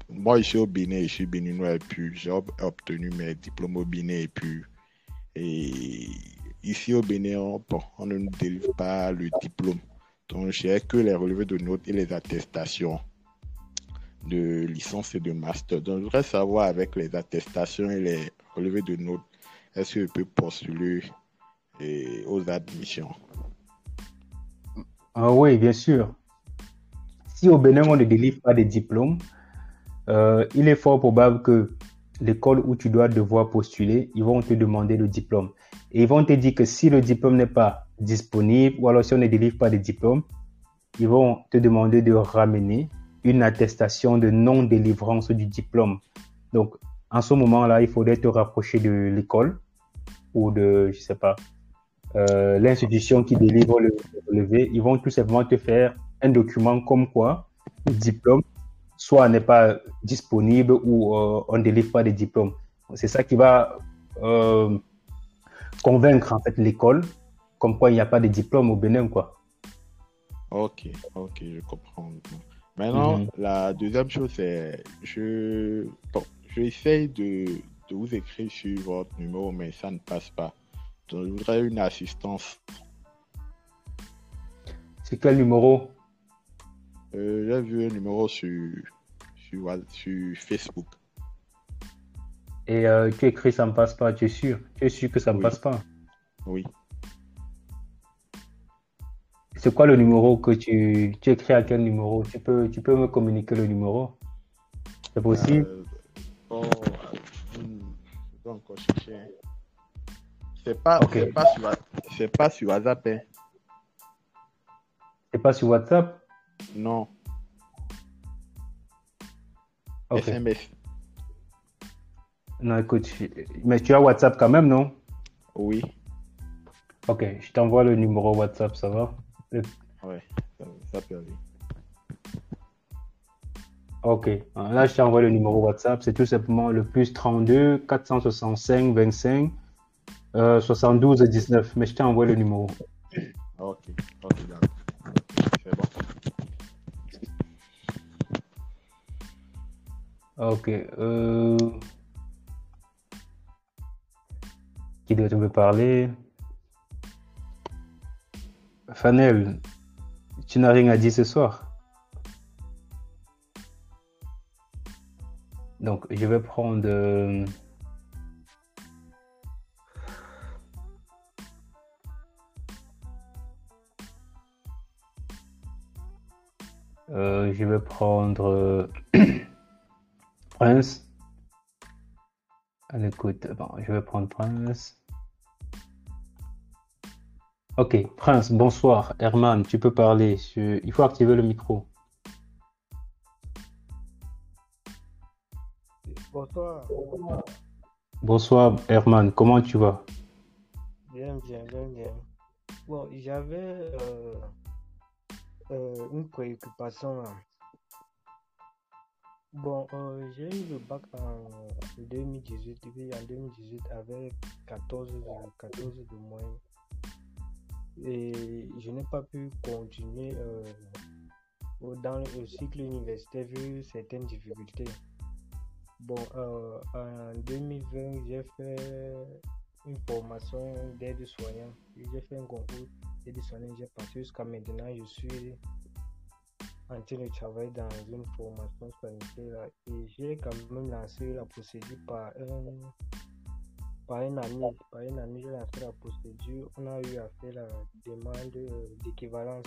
moi, ici au Bénin, je suis béninois et puis j'ai obtenu mes diplômes au Bénin et puis et ici au Bénin, on, on ne nous délivre pas le diplôme. Donc, j'ai que les relevés de notes et les attestations de licence et de master. Donc, je voudrais savoir avec les attestations et les relevés de notes, est-ce que je peux postuler et, aux admissions? Ah oui, bien sûr si au Bénin, on ne délivre pas de diplômes, euh, il est fort probable que l'école où tu dois devoir postuler, ils vont te demander le diplôme. Et ils vont te dire que si le diplôme n'est pas disponible, ou alors si on ne délivre pas de diplôme, ils vont te demander de ramener une attestation de non-délivrance du diplôme. Donc, en ce moment-là, il faudrait te rapprocher de l'école ou de, je sais pas, euh, l'institution qui délivre le relevé. Ils vont tout simplement te faire un document comme quoi le diplôme soit n'est pas disponible ou euh, on ne délivre pas de diplôme. C'est ça qui va euh, convaincre en fait l'école comme quoi il n'y a pas de diplôme au Bénin quoi. Ok, ok, je comprends. Maintenant, mhm. la deuxième chose, c'est je bon, j'essaye de, de vous écrire sur votre numéro, mais ça ne passe pas. Donc, je voudrais une assistance. C'est quel numéro? Euh, j'ai vu un numéro sur, sur, Facebook. Et euh, tu écris ça ne passe pas, tu es sûr? Tu es sûr que ça ne passe pas? Oui. C'est quoi le numéro que tu, tu écris à quel numéro? Tu peux, tu peux me communiquer le numéro? C'est possible? Euh, oh, Je peux encore chercher. C'est pas, pas, sur, pas sur WhatsApp. Hein. C'est pas sur WhatsApp? Non. SMS. Non, écoute, mais tu as WhatsApp quand même, non? Oui. Ok, je t'envoie le numéro WhatsApp, ça va? Le... Ouais, ça peut aller. Ok, là je t'envoie le numéro WhatsApp, c'est tout simplement le plus 32 465 25 72 19, mais je t'envoie le numéro. Ah, ok, ok, d'accord. Ok, euh... Qui doit me parler? Fanel, tu n'as rien à dire ce soir Donc, je vais prendre... Euh, euh, je vais prendre euh, Prince. À l'écoute, bon, je vais prendre Prince. Ok, Prince, bonsoir. Herman, tu peux parler. Il faut activer le micro. Bonsoir. Bonsoir, Herman. Comment tu vas? Bien, bien, bien, bien. Bon, j'avais euh, euh, une préoccupation là. Bon, euh, j'ai eu le bac en 2018, puis en 2018 avec 14, 14 de moyenne et je n'ai pas pu continuer euh, dans le cycle universitaire vu certaines difficultés. Bon, euh, en 2020, j'ai fait une formation d'aide-soignant. J'ai fait un concours d'aide-soignant. J'ai passé jusqu'à maintenant. Je suis en train de travailler dans une formation sanitaire et j'ai quand même lancé la procédure par un par un ami, par un ami, j'ai lancé la procédure. On a eu à faire la demande d'équivalence.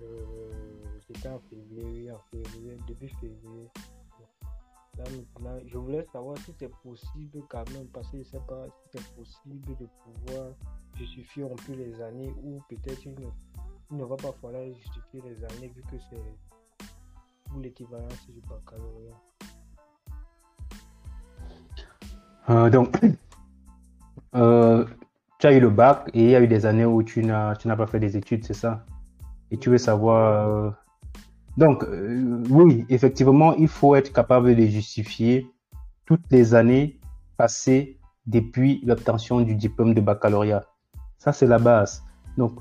Euh, C'était en février, en février, début février. Là, maintenant, je voulais savoir si c'est possible quand même, parce que je ne sais pas si c'est possible de pouvoir justifier un peu les années ou peut-être il, ne va pas falloir justifier les années vu que c'est pour l'équivalence du baccalauréat. Euh, donc, euh, tu as eu le bac et il y a eu des années où tu n'as, tu n'as pas fait des études, c'est ça? Et tu veux savoir... Euh, donc, oui, effectivement, il faut être capable de justifier toutes les années passées depuis l'obtention du diplôme de baccalauréat. Ça, c'est la base. Donc,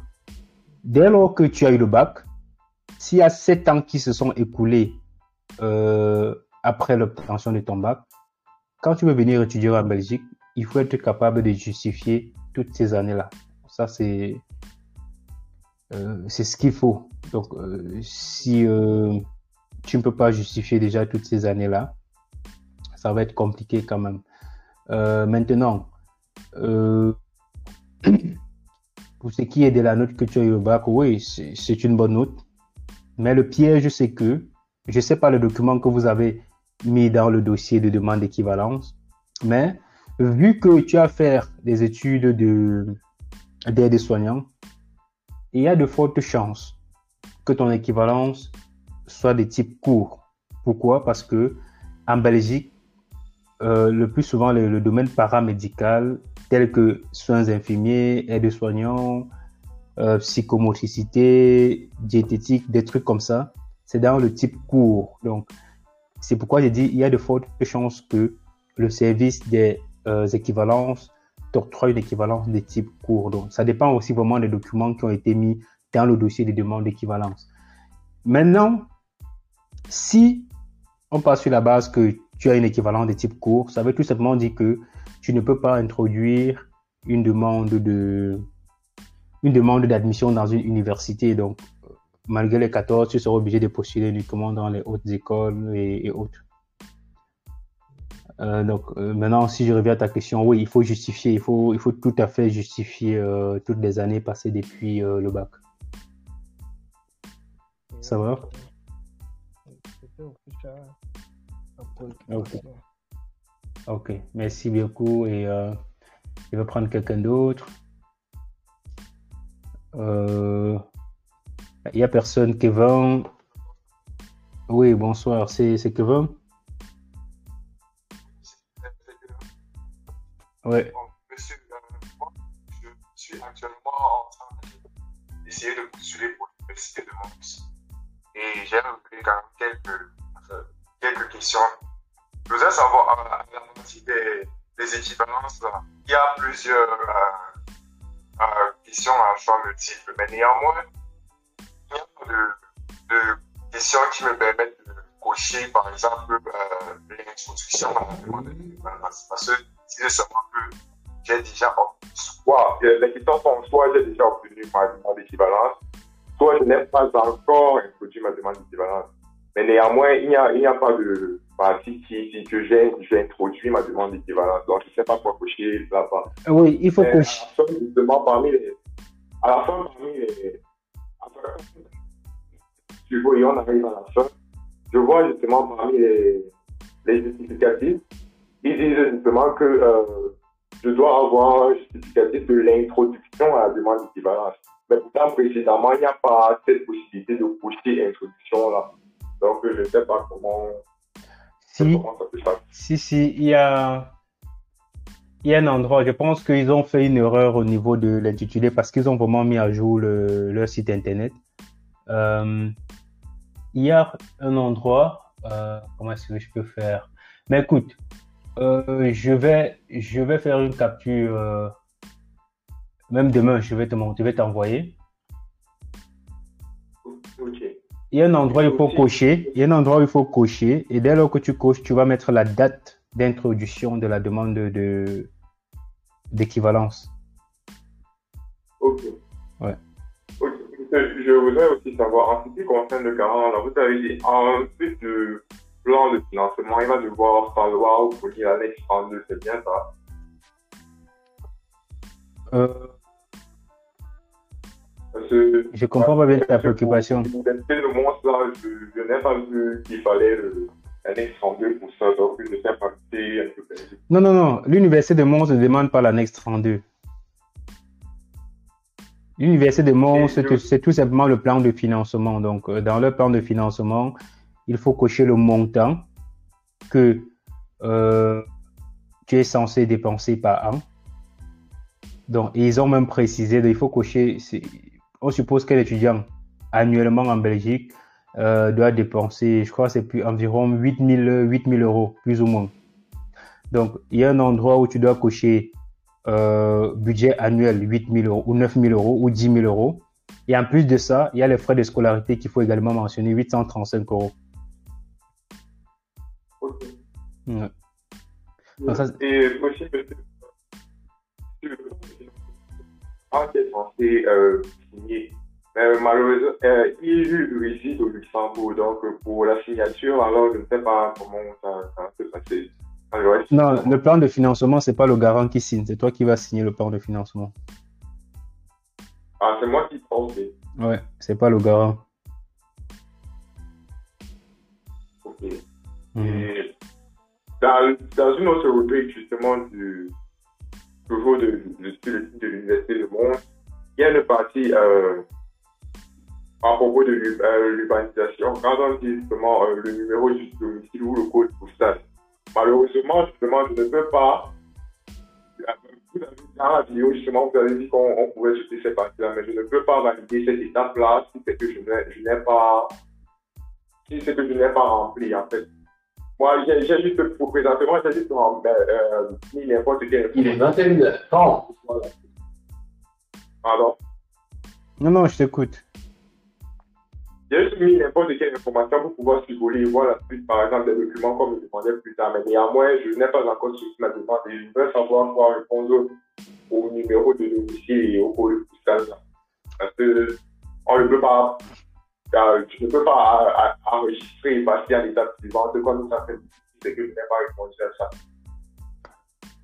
dès lors que tu as eu le bac, s'il y a sept ans qui se sont écoulés après l'obtention de ton bac, quand tu veux venir étudier en Belgique, il faut être capable de justifier toutes ces années-là. Ça, c'est euh, ce qu'il faut. Donc, euh, si euh, tu ne peux pas justifier déjà toutes ces années-là, ça va être compliqué quand même. maintenant, pour ce qui est de la note que tu as eu au bac, oui, c'est une bonne note. Mais le piège, c'est que, je ne sais pas le document que vous avez mis dans le dossier de demande d'équivalence. Mais vu que tu as fait des études de d'aide soignant, il y a de fortes chances que ton équivalence soit de type court. Pourquoi? Parce que en Belgique, euh, le plus souvent, le, domaine paramédical, tel que soins infirmiers, aide-soignants, euh, psychomotricité, diététique, des trucs comme ça, c'est dans le type court. Donc, c'est pourquoi j'ai dit il y a de fortes chances que le service des euh, équivalences t'octroie une équivalence de type court. Donc, ça dépend aussi vraiment des documents qui ont été mis dans le dossier de demande d'équivalence. Maintenant, si on passe sur la base que tu as une équivalence de type court, ça veut tout simplement dire que tu ne peux pas introduire une demande de une demande d'admission dans une université. Donc, malgré les 14, tu seras obligé de postuler uniquement dans les hautes écoles et, autres. Euh, donc euh, maintenant, si je reviens à ta question, oui, il faut justifier, il faut, il faut tout à fait justifier euh, toutes les années passées depuis le bac. Ça va? Ok. Ok, merci beaucoup et je vais prendre quelqu'un d'autre. Euh, il n'y a personne. Kevin. Oui, bonsoir. C'est Kevin Oui. monsieur, euh, je suis actuellement en train d'essayer de postuler pour l'université de Mons. Et j'ai quand même quelques, euh, quelques questions. Je voudrais savoir, à la partie des, équivalences, il y a plusieurs euh, questions à choix multiples. Mais néanmoins, de, de questions qui me permettent de cocher, par exemple, euh, l'introduction à la demande d'indépendance. Parce que c'est seulement que j'ai déjà, soit, les questions sont soit j'ai déjà obtenu ma demande d'équivalence, soit je n'ai pas encore introduit ma demande d'équivalence. Mais néanmoins, il n'y a, il a pas de partie qui dit que j'ai, introduit ma demande d'équivalence. Donc, je ne sais pas quoi cocher là-bas. Oui, il faut cocher. À la fin, justement, parmi les, à la fin, parmi les, tu vois, et on arrive à la fin, je vois justement parmi les, les justificatifs, ils disent justement que euh, je dois avoir un justificatif de l'introduction à la demande d'équivalence. Mais pourtant, précédemment, il n'y a pas cette possibilité de cocher introduction là. Donc, je ne sais pas comment, Si, si, si, il y a, il y a un endroit, je pense qu'ils ont fait une erreur au niveau de l'intitulé parce qu'ils ont vraiment mis à jour le, leur site internet. Euh, il y a un endroit, euh, comment est-ce que je peux faire? Mais écoute, euh, je vais, je vais faire une capture, même demain, je vais te je vais t'envoyer. Il y a un endroit où il faut cocher. Il y a un endroit où il faut cocher. Et dès lors que tu coches, tu vas mettre la date d'introduction de la demande de, d'équivalence. Ok. Ouais. Je voudrais aussi savoir, en ce qui concerne le garant, là, vous avez dit, en plus du plan de financement, il va devoir falloir fournir l'annexe 32, c'est bien ça? Euh, Parce que, je comprends pas bien ta préoccupation. Pour l'université de Mons, là, je, je n'ai pas vu qu'il fallait le- l'annexe 32 pour ça, donc je ne sais pas si un. Non, non, non. L'université de Mons ne demande pas l'annexe 32. L'université de Mons, c'est tout- simplement le plan de financement. Donc, euh, dans leur plan de financement, il faut cocher le montant que euh, tu es censé dépenser par an. Donc, ils ont même précisé, il faut cocher, on suppose qu'un étudiant annuellement en Belgique euh, doit dépenser, je crois, que c'est plus environ 8000 8000 euros, plus ou moins. Donc, il y a un endroit où tu dois cocher euh, budget annuel 8000 euros ou 9000 euros ou 10 000 euros. Et en plus de ça, il y a les frais de scolarité qu'il faut également mentionner, 835 euros. Ok. Ouais. Donc, ça, c'est- Et aussi, peut-être, qui est censé euh, signer. Mais malheureusement, euh, il réside au Luxembourg, donc pour la signature, alors je ne sais pas comment ça, ça se passer. Alors, Non, le plan de financement, c'est pas le garant qui signe, c'est toi qui vas signer le plan de financement. Ah, c'est moi qui pense. Ouais, c'est pas le garant. ok. Mhm. Et dans, dans une autre rubrique, justement, du, toujours de, l'Université de Mons, il y a une partie euh, à propos de euh, l'urbanisation. Quand on dit justement euh, le numéro du domicile ou le code postal, malheureusement, justement, je ne peux pas. Dans la vidéo, justement, vous avez dit qu'on on pouvait jeter ces parties-là, mais je ne peux pas valider cette étape-là si c'est que je n'ai pas. Si c'est que je n'ai pas rempli, en fait. Moi, juste, pour présentement, j'ai juste rempli, euh, mis n'importe quelle Il est 21h30. Voilà. Pardon? Non, non, je t'écoute. J'ai juste mis n'importe quelle information pour pouvoir survoler et voir la suite, par exemple, des documents comme je demandais plus tard. Mais néanmoins, je n'ai pas encore suivi ma demande et je veux savoir quoi répondre au numéro de domicile et au code postal. Parce que on ne peut pas, euh, je ne peux pas euh, enregistrer et passer à l'étape suivante comme ça fait c'est que je n'ai pas répondu à ça.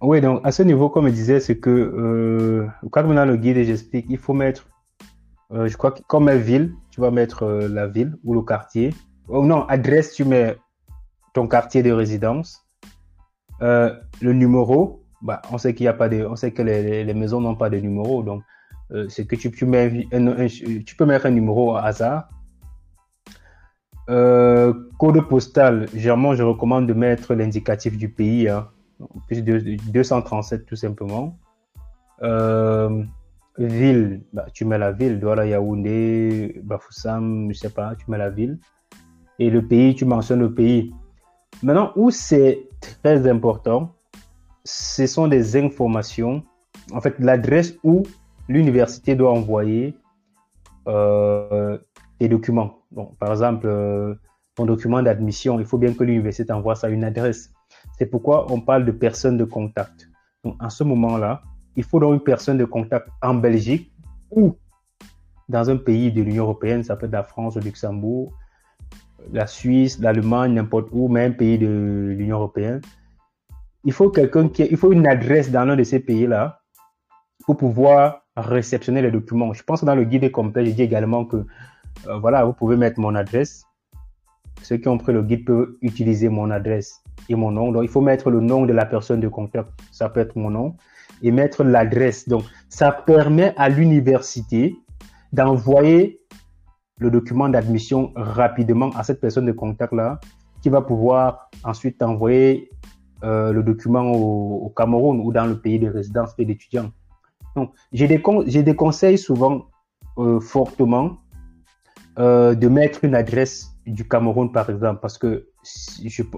Oui, donc à ce niveau, comme je disais, c'est que euh, quand on a le guide, j'explique, il faut mettre, je crois que comme ville, tu vas mettre la ville ou le quartier. Oh non, adresse, tu mets ton quartier de résidence. Le numéro, bah, on sait qu'il a pas de, on sait que les, maisons n'ont pas de numéro, donc c'est que tu, tu peux mettre un numéro au hasard. Euh, code postal, généralement, je recommande de mettre l'indicatif du pays, hein plus de 237 tout simplement. Euh, ville, bah, tu mets la ville, voilà, Yaoundé, Bafoussam, je sais pas, tu mets la ville. Et le pays, tu mentionnes le pays. Maintenant, où c'est très important, ce sont des informations, en fait, l'adresse où l'université doit envoyer euh, des documents. Donc, par exemple, euh, ton document d'admission, il faut bien que l'université t'envoie ça à une adresse. C'est pourquoi on parle de personne de contact. Donc, en ce moment-là, il faut donc une personne de contact en Belgique ou dans un pays de l'Union européenne, ça peut être la France, le Luxembourg, la Suisse, l'Allemagne, n'importe où, même pays de l'Union européenne. Il faut qui, il faut une adresse dans l'un de ces pays-là pour pouvoir réceptionner les documents. Je pense que dans le guide complet, je dis également que, euh, voilà, vous pouvez mettre mon adresse. Ceux qui ont pris le guide peuvent utiliser mon adresse et mon nom. Donc, il faut mettre le nom de la personne de contact. Ça peut être mon nom et mettre l'adresse. Donc, ça permet à l'université d'envoyer le document d'admission rapidement à cette personne de contact-là qui va pouvoir ensuite envoyer euh, le document au, Cameroun ou dans le pays de résidence et d'étudiants. Donc, j'ai des, j'ai des conseils souvent euh, fortement euh, de mettre une adresse du Cameroun, par exemple, parce que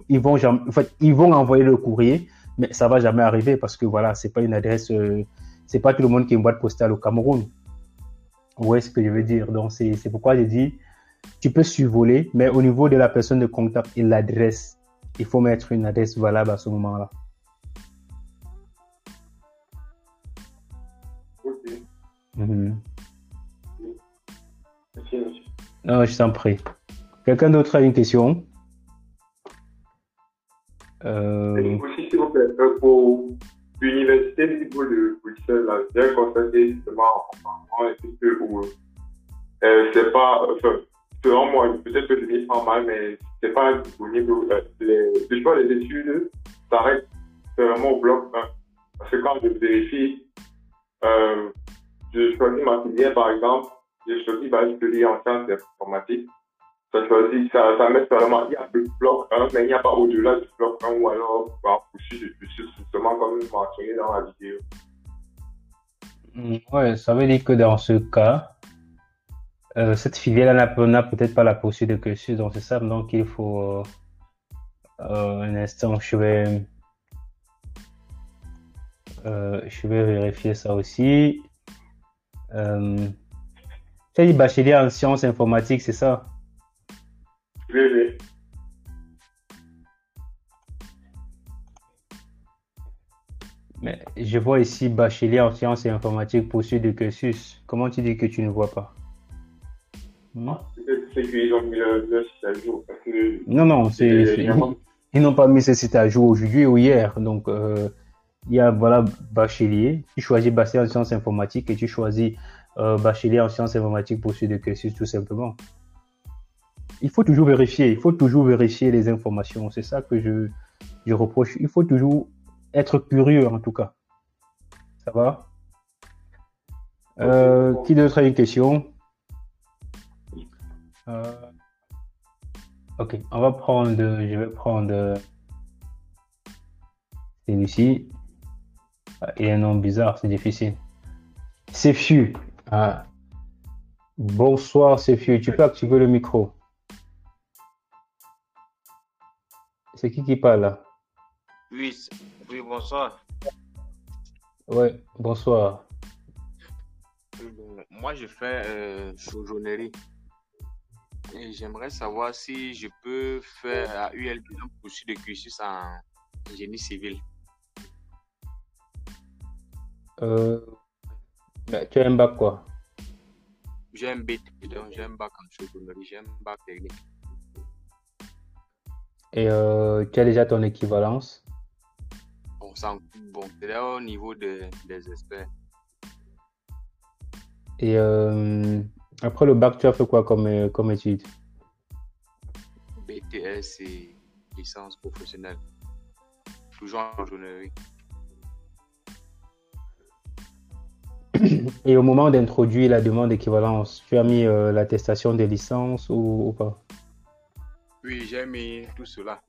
ils, vont, en fait, ils vont envoyer le courrier, mais ça va jamais arriver parce que voilà, c'est pas une adresse, c'est pas tout le monde qui a une boîte postale au Cameroun. Où est ce que je veux dire? Donc, c'est pourquoi j'ai dit, tu peux survoler, mais au niveau de la personne de contact et l'adresse, il faut mettre une adresse valable à ce moment-là. Ok. Mhm. Merci, monsieur. Non, je t'en prie. Quelqu'un d'autre a une question? Euh... Aussi, s'il vous plaît, pour l'université de Bruxelles, j'ai constaté justement en que euh, c'est pas, enfin, selon moi, peut-être que je m'y prends mal, mais c'est pas disponible. Euh, les, le choix des études s'arrête vraiment au bloc 1. Parce que quand je vérifie, euh, je choisis ma filière, par exemple, j'ai choisi bachelier en sciences informatiques. Ça, choisit, ça, ça met seulement, il y a le bloc 1, mais il n'y a pas au-delà du bloc 1 ou alors, bah, je suis justement comme mentionné dans la vidéo. Mm, ouais, ça veut dire que dans ce cas, euh, cette filière-là n'a peut-être pas la possibilité de cursus, donc c'est ça, donc il faut euh, euh, un instant, je vais, je vais vérifier ça aussi. Tu as dit bachelier en sciences informatiques, c'est ça? Oui, oui. Mais je vois ici bachelier en sciences et informatiques poursuite de cursus. Comment tu dis que tu ne vois pas? Non, non, c'est, ils n'ont pas mis ce site à jour aujourd'hui ou hier. Donc, euh, il y a voilà, bachelier. Tu choisis bachelier en sciences informatiques et tu choisis euh, bachelier en sciences informatiques pour suivre de cursus, tout simplement. Il faut toujours vérifier. Il faut toujours vérifier les informations. C'est ça que je, je reproche. Il faut toujours être curieux, en tout cas. Ça va? Euh, qui d'autre a une question? Euh, ok, on va prendre, je vais prendre celui-ci. Ah, il y a un nom bizarre, c'est difficile. C'est Ah. Bonsoir, Sefiu. Tu peux activer le micro. C'est qui qui parle là? Oui, oui, bonsoir. Ouais, bonsoir. Moi, je fais euh, et j'aimerais savoir si je peux faire à ULB un de cursus en génie civil. Euh, tu as un bac quoi J'ai un BT, donc j'ai un bac en chaudronnerie, j'ai un bac technique. Et euh, tu as déjà ton équivalence? Bon, bon c'est là au niveau de, des experts. Et euh, après le bac, tu as fait quoi comme, euh, comme étude? BTS et licence professionnelle. Toujours en journée. Et au moment d'introduire la demande d'équivalence, tu as mis euh, l'attestation des licences ou, ou pas? Oui, j'ai mis tout cela.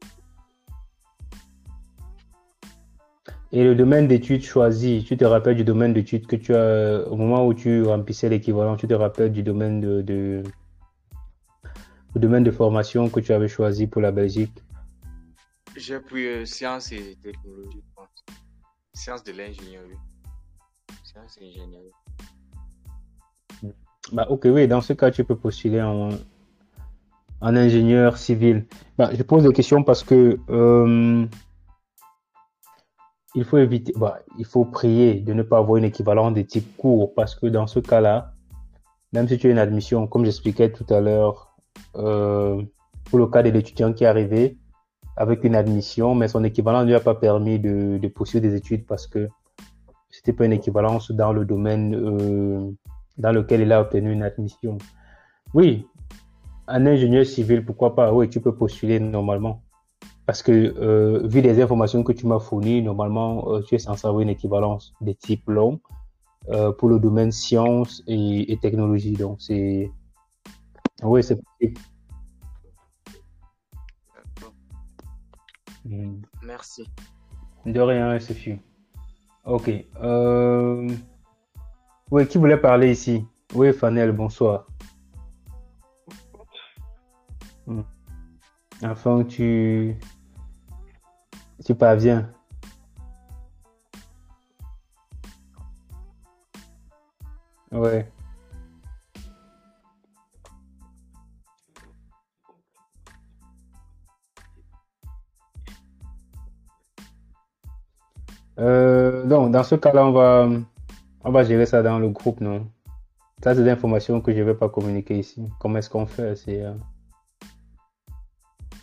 Et le domaine d'études choisi, tu te rappelles du domaine d'études que tu as, au moment où tu remplissais l'équivalent, tu te rappelles du domaine de, le domaine de formation que tu avais choisi pour la Belgique? J'ai pris euh, sciences et technologie, je pense. Sciences de l'ingénierie. Et ingénierie. Bah, ok, oui, dans ce cas, tu peux postuler en, en ingénieur civil bah, Je pose des questions parce que euh, il faut éviter, bah, il faut prier de ne pas avoir une équivalence de type court parce que dans ce cas-là, même si tu as une admission, comme j'expliquais tout à l'heure, euh, pour le cas de l'étudiant qui est arrivé avec une admission, mais son équivalent ne lui a pas permis de, de poursuivre des études parce que c'était pas une équivalence dans le domaine euh, dans lequel il a obtenu une admission. Oui, un ingénieur civil, pourquoi pas? Oui, tu peux postuler normalement. Parce que, euh, vu les informations que tu m'as fournies, normalement, euh, tu es censé avoir une équivalence des types longs euh, pour le domaine sciences et, et technologie. Donc, c'est. Oui, c'est possible. Hmm. Merci. De rien, Sophie. Ok. Euh... Oui, qui voulait parler ici? Oui, Fanel, bonsoir. Hmm. Enfin, tu... Tu parviens. Ouais. Euh, donc, dans ce cas-là, on va, on va gérer ça dans le groupe, non? Ça, c'est des informations que je ne vais pas communiquer ici. Comment est-ce qu'on fait? C'est, euh,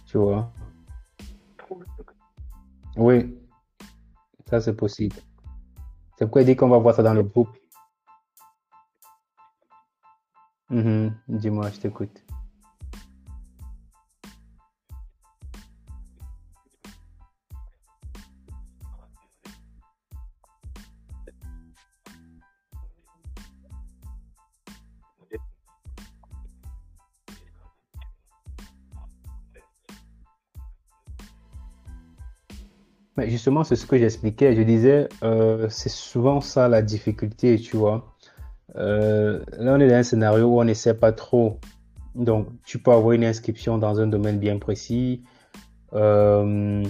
tu vois? Oui, ça, c'est possible. C'est pourquoi il dit qu'on va voir ça dans le groupe. Mhm. Dis-moi, je t'écoute. Mais justement, c'est ce que j'expliquais. Je disais, euh, c'est souvent ça la difficulté, tu vois. Euh, là, on est dans un scénario où on ne sait pas trop. Donc, tu peux avoir une inscription dans un domaine bien précis. Euh,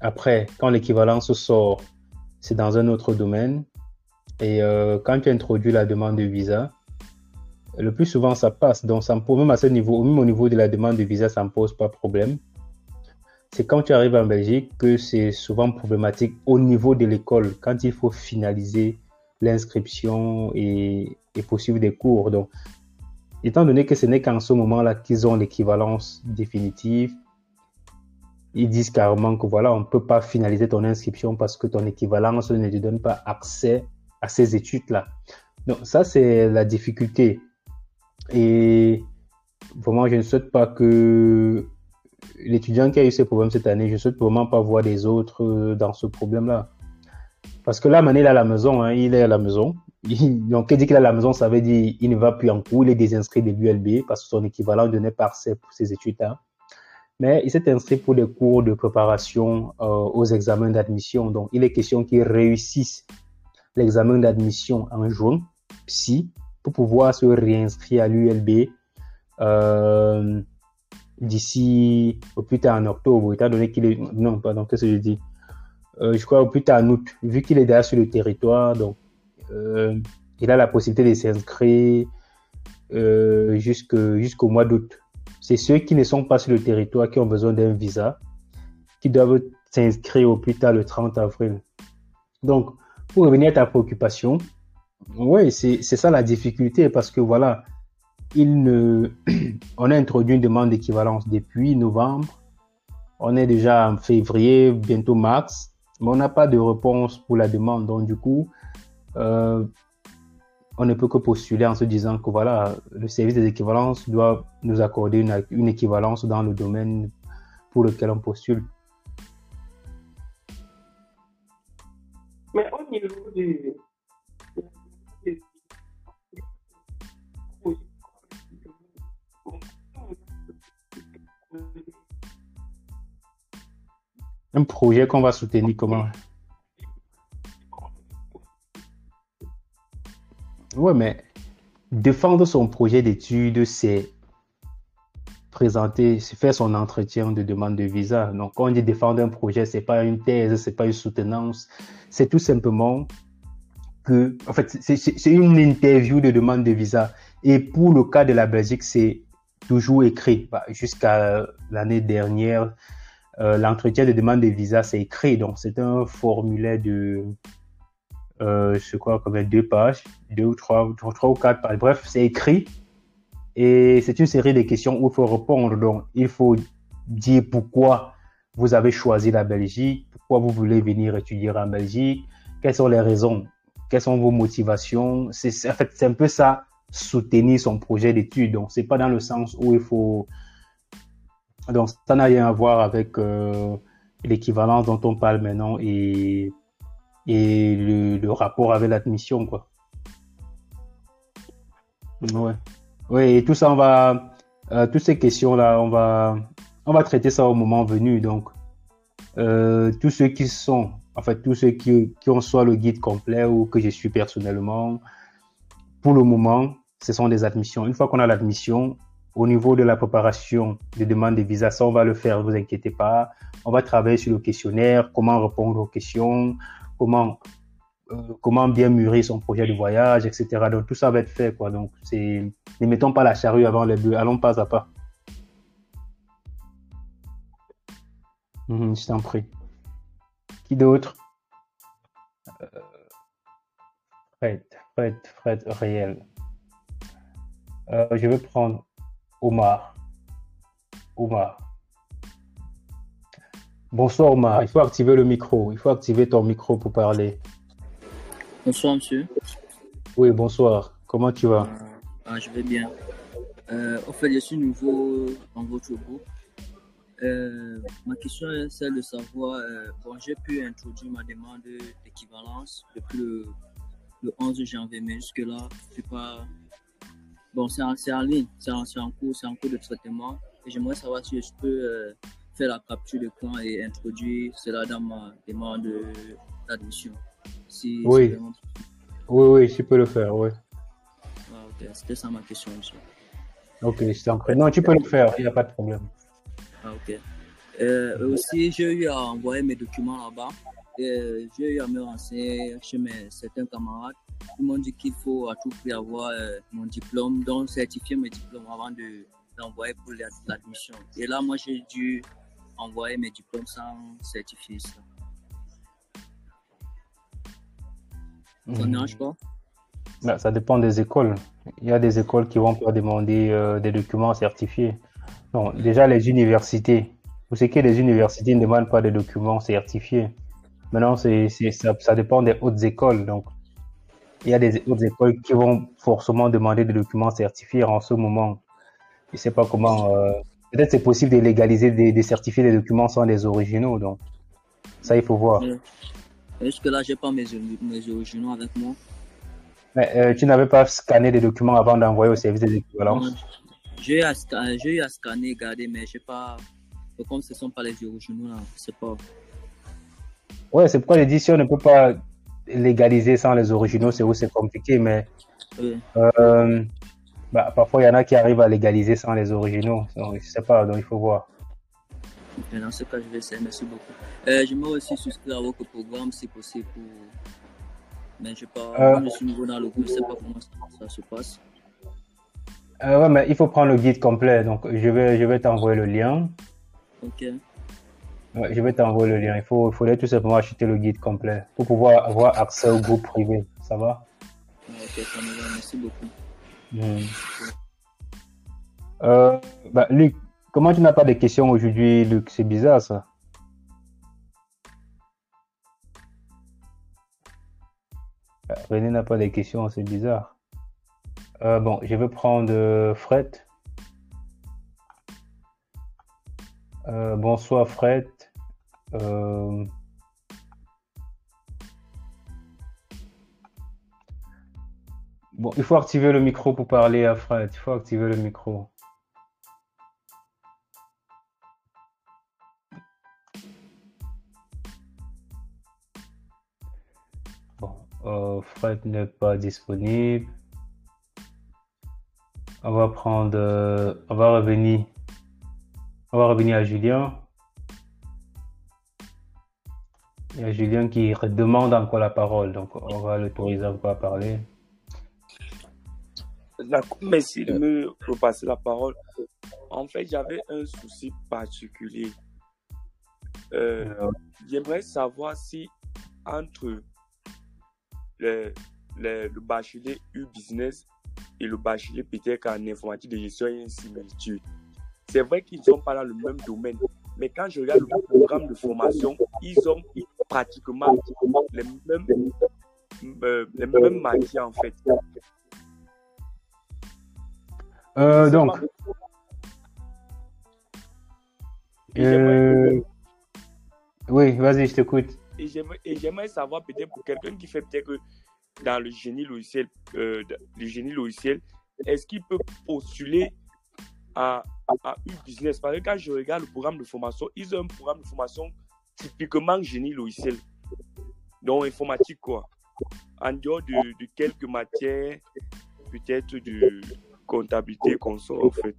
après, quand l'équivalence sort, c'est dans un autre domaine. Et quand tu introduis la demande de visa, le plus souvent, ça passe. Donc, ça même à niveau, même au niveau de la demande de visa, ça ne me pose pas problème c'est quand tu arrives en Belgique que c'est souvent problématique au niveau de l'école, quand il faut finaliser l'inscription et, poursuivre des cours. Donc, étant donné que ce n'est qu'en ce moment-là qu'ils ont l'équivalence définitive, ils disent carrément que voilà, on ne peut pas finaliser ton inscription parce que ton équivalence ne te donne pas accès à ces études-là. Donc, ça, c'est la difficulté. Et vraiment, je ne souhaite pas que l'étudiant qui a eu ces problèmes cette année, je ne souhaite vraiment pas voir des autres euh, dans ce problème-là. Parce que là, Mané, il est à la maison, hein, il est à la maison. donc, il dit qu'il est à la maison, ça veut dire qu'il ne va plus en cours, il est désinscrit de l'ULB parce que son équivalent donnait par ses, pour ses études-là. Mais il s'est inscrit pour des cours de préparation euh, aux examens d'admission. Donc, il est question qu'il réussisse l'examen d'admission en juin, si, pour pouvoir se réinscrire à l'ULB. Euh, d'ici au plus tard en octobre, étant donné qu'il est, non, pardon, qu'est-ce que je dis? Euh, je crois au plus tard en août, vu qu'il est déjà sur le territoire, donc, euh, il a la possibilité de s'inscrire euh, jusqu'au mois d'août. C'est ceux qui ne sont pas sur le territoire qui ont besoin d'un visa, qui doivent s'inscrire au plus tard le 30 avril. Donc, pour revenir à ta préoccupation, oui, c'est ça la difficulté parce que voilà, on a introduit une demande d'équivalence depuis novembre. On est déjà en février, bientôt mars, mais on n'a pas de réponse pour la demande. Donc, du coup, euh, on ne peut que postuler en se disant que voilà, le service des équivalences doit nous accorder une, une équivalence dans le domaine pour lequel on postule. Mais au niveau du, Un projet qu'on va soutenir comment? Ouais, mais défendre son projet d'études, c'est présenter, c'est faire son entretien de demande de visa. Donc, quand on dit défendre un projet, c'est pas une thèse, c'est pas une soutenance, c'est tout simplement que, en fait, c'est une interview de demande de visa. Et pour le cas de la Belgique, c'est toujours écrit. Bah, jusqu'à l'année dernière, euh, l'entretien de demande de visa, c'est écrit. Donc, c'est un formulaire de, euh, je crois, comme deux pages, deux ou trois, trois ou quatre pages. Bref, c'est écrit. Et c'est une série de questions où il faut répondre. Donc, il faut dire pourquoi vous avez choisi la Belgique, pourquoi vous voulez venir étudier en Belgique, quelles sont les raisons, quelles sont vos motivations. C'est, en fait, c'est un peu ça, soutenir son projet d'étude. Donc, c'est pas dans le sens où il faut. Donc, ça n'a rien à voir avec euh, l'équivalence dont on parle maintenant et, et le, rapport avec l'admission, quoi. Ouais. Oui, et tout ça, on va, euh, toutes ces questions-là, on va, on va traiter ça au moment venu. Donc, euh, tous ceux qui sont, en fait, tous ceux qui, qui ont soit le guide complet ou que je suis personnellement, pour le moment, ce sont des admissions. Une fois qu'on a l'admission, au niveau de la préparation des demandes de visa, ça, on va le faire, ne vous inquiétez pas. On va travailler sur le questionnaire, comment répondre aux questions, comment, euh, comment bien mûrir son projet de voyage, etc. Donc, tout ça va être fait, quoi. Donc, c'est, ne mettons pas la charrue avant les bœufs, allons pas à pas. Mhm, je t'en prie. Qui d'autre? Euh, Fred, Fred, Fred, réel. Euh, je vais prendre Omar. Omar. Bonsoir Omar, il faut activer le micro. Il faut activer ton micro pour parler. Bonsoir monsieur. Oui, bonsoir. Comment tu vas? Ah, je vais bien. Euh, en fait, je suis nouveau dans votre groupe. Euh, ma question est celle de savoir, euh, bon, j'ai pu introduire ma demande d'équivalence depuis le, le 11 janvier, mais jusque-là, je sais pas. Bon, c'est en, c'est en ligne, c'est en, c'est en cours, c'est en cours de traitement. Et j'aimerais savoir si je peux euh, faire la capture d'écran et introduire cela dans ma demande d'admission. Si Oui. c'est vraiment- Oui, oui, tu peux le faire, oui. Ah, ok, c'était ça ma question, monsieur. Ok, t'en prie. Non, tu peux le faire, il n'y a pas de problème. Ah, ok. Euh, aussi, j'ai eu à envoyer mes documents là-bas. Euh, J'ai eu à me renseigner chez mes, certains camarades. Ils m'ont dit qu'il faut à tout prix avoir euh, mon diplôme, donc certifier mes diplômes avant de d'envoyer pour la- l'admission. Et là, moi, j'ai dû envoyer mes diplômes sans certifier ça. Pas? Bah, ça dépend des écoles. Il y a des écoles qui vont pas demander euh, des documents certifiés. Non, déjà les universités. Vous savez que les universités ne demandent pas des documents certifiés. Maintenant, c'est, c'est, ça, ça dépend des hautes écoles. Donc, il y a des hautes écoles qui vont forcément demander des documents certifiés en ce moment. Je sais pas comment. euh, peut-être c'est possible de légaliser, de, de certifier des documents sans les originaux. Donc, ça, il faut voir. Jusque-là, j'ai pas mes, mes originaux avec moi. Mais euh, tu n'avais pas scanné des documents avant d'envoyer au service des équivalences? J'ai eu, à scanner, garder, mais j'ai pas. Comme ce ne sont pas les originaux là, je sais pas. Ouais, c'est pourquoi j'ai dit si on ne peut pas légaliser sans les originaux, c'est où c'est compliqué, mais Oui. euh, bah, parfois il y en a qui arrivent à légaliser sans les originaux. Donc, je sais pas, donc il faut voir. Et dans ce cas, je vais essayer. Merci beaucoup. Euh, J'aimerais aussi souscrire à votre programme si possible. Pour... Mais je, pas... Euh. je suis nouveau dans le groupe, je ne sais pas comment ça, ça se passe. Euh, ouais, mais il faut prendre le guide complet. Donc je vais, je vais t'envoyer le lien. Ok. Ouais, je vais t'envoyer le lien. Il faut, il faudrait tout simplement acheter le guide complet pour pouvoir avoir accès au groupe privé. Ça va? Ok, ça me va. Merci beaucoup. Hmm. Euh, bah, Luc, comment tu n'as pas de questions aujourd'hui, Luc? C'est bizarre ça. Euh, René n'a pas de questions, c'est bizarre. Euh, bon, je vais prendre Fred. Euh, bonsoir Fred. Euh, Bon, il faut activer le micro pour parler à Fred. Il faut activer le micro. Bon, euh, Fred n'est pas disponible. On va prendre, euh, on va revenir, on va revenir à Julien. Il y a Julien qui demande encore la parole, donc on va l'autoriser encore à parler. Merci de me repasser la parole. En fait, j'avais un souci particulier. Euh, Euh, J'aimerais savoir si entre le, le, le bachelier U-Business et le bachelier peut-être en informatique de gestion, il y a une similitude. C'est vrai qu'ils ne sont pas dans le même domaine, mais quand je regarde le programme de formation, ils ont pratiquement les mêmes, euh, les mêmes matières en fait. euh, donc, euh, oui, vas-y, je t'écoute. Et j'aimerais, savoir peut-être pour quelqu'un qui fait peut-être que dans le génie logiciel, euh, le génie logiciel, est-ce qu'il peut postuler à, à une business? Parce que quand je regarde le programme de formation, ils ont un programme de formation typiquement génie logiciel, donc informatique quoi. En dehors de, de quelques matières, peut-être de comptabilité qu'on sort en fait.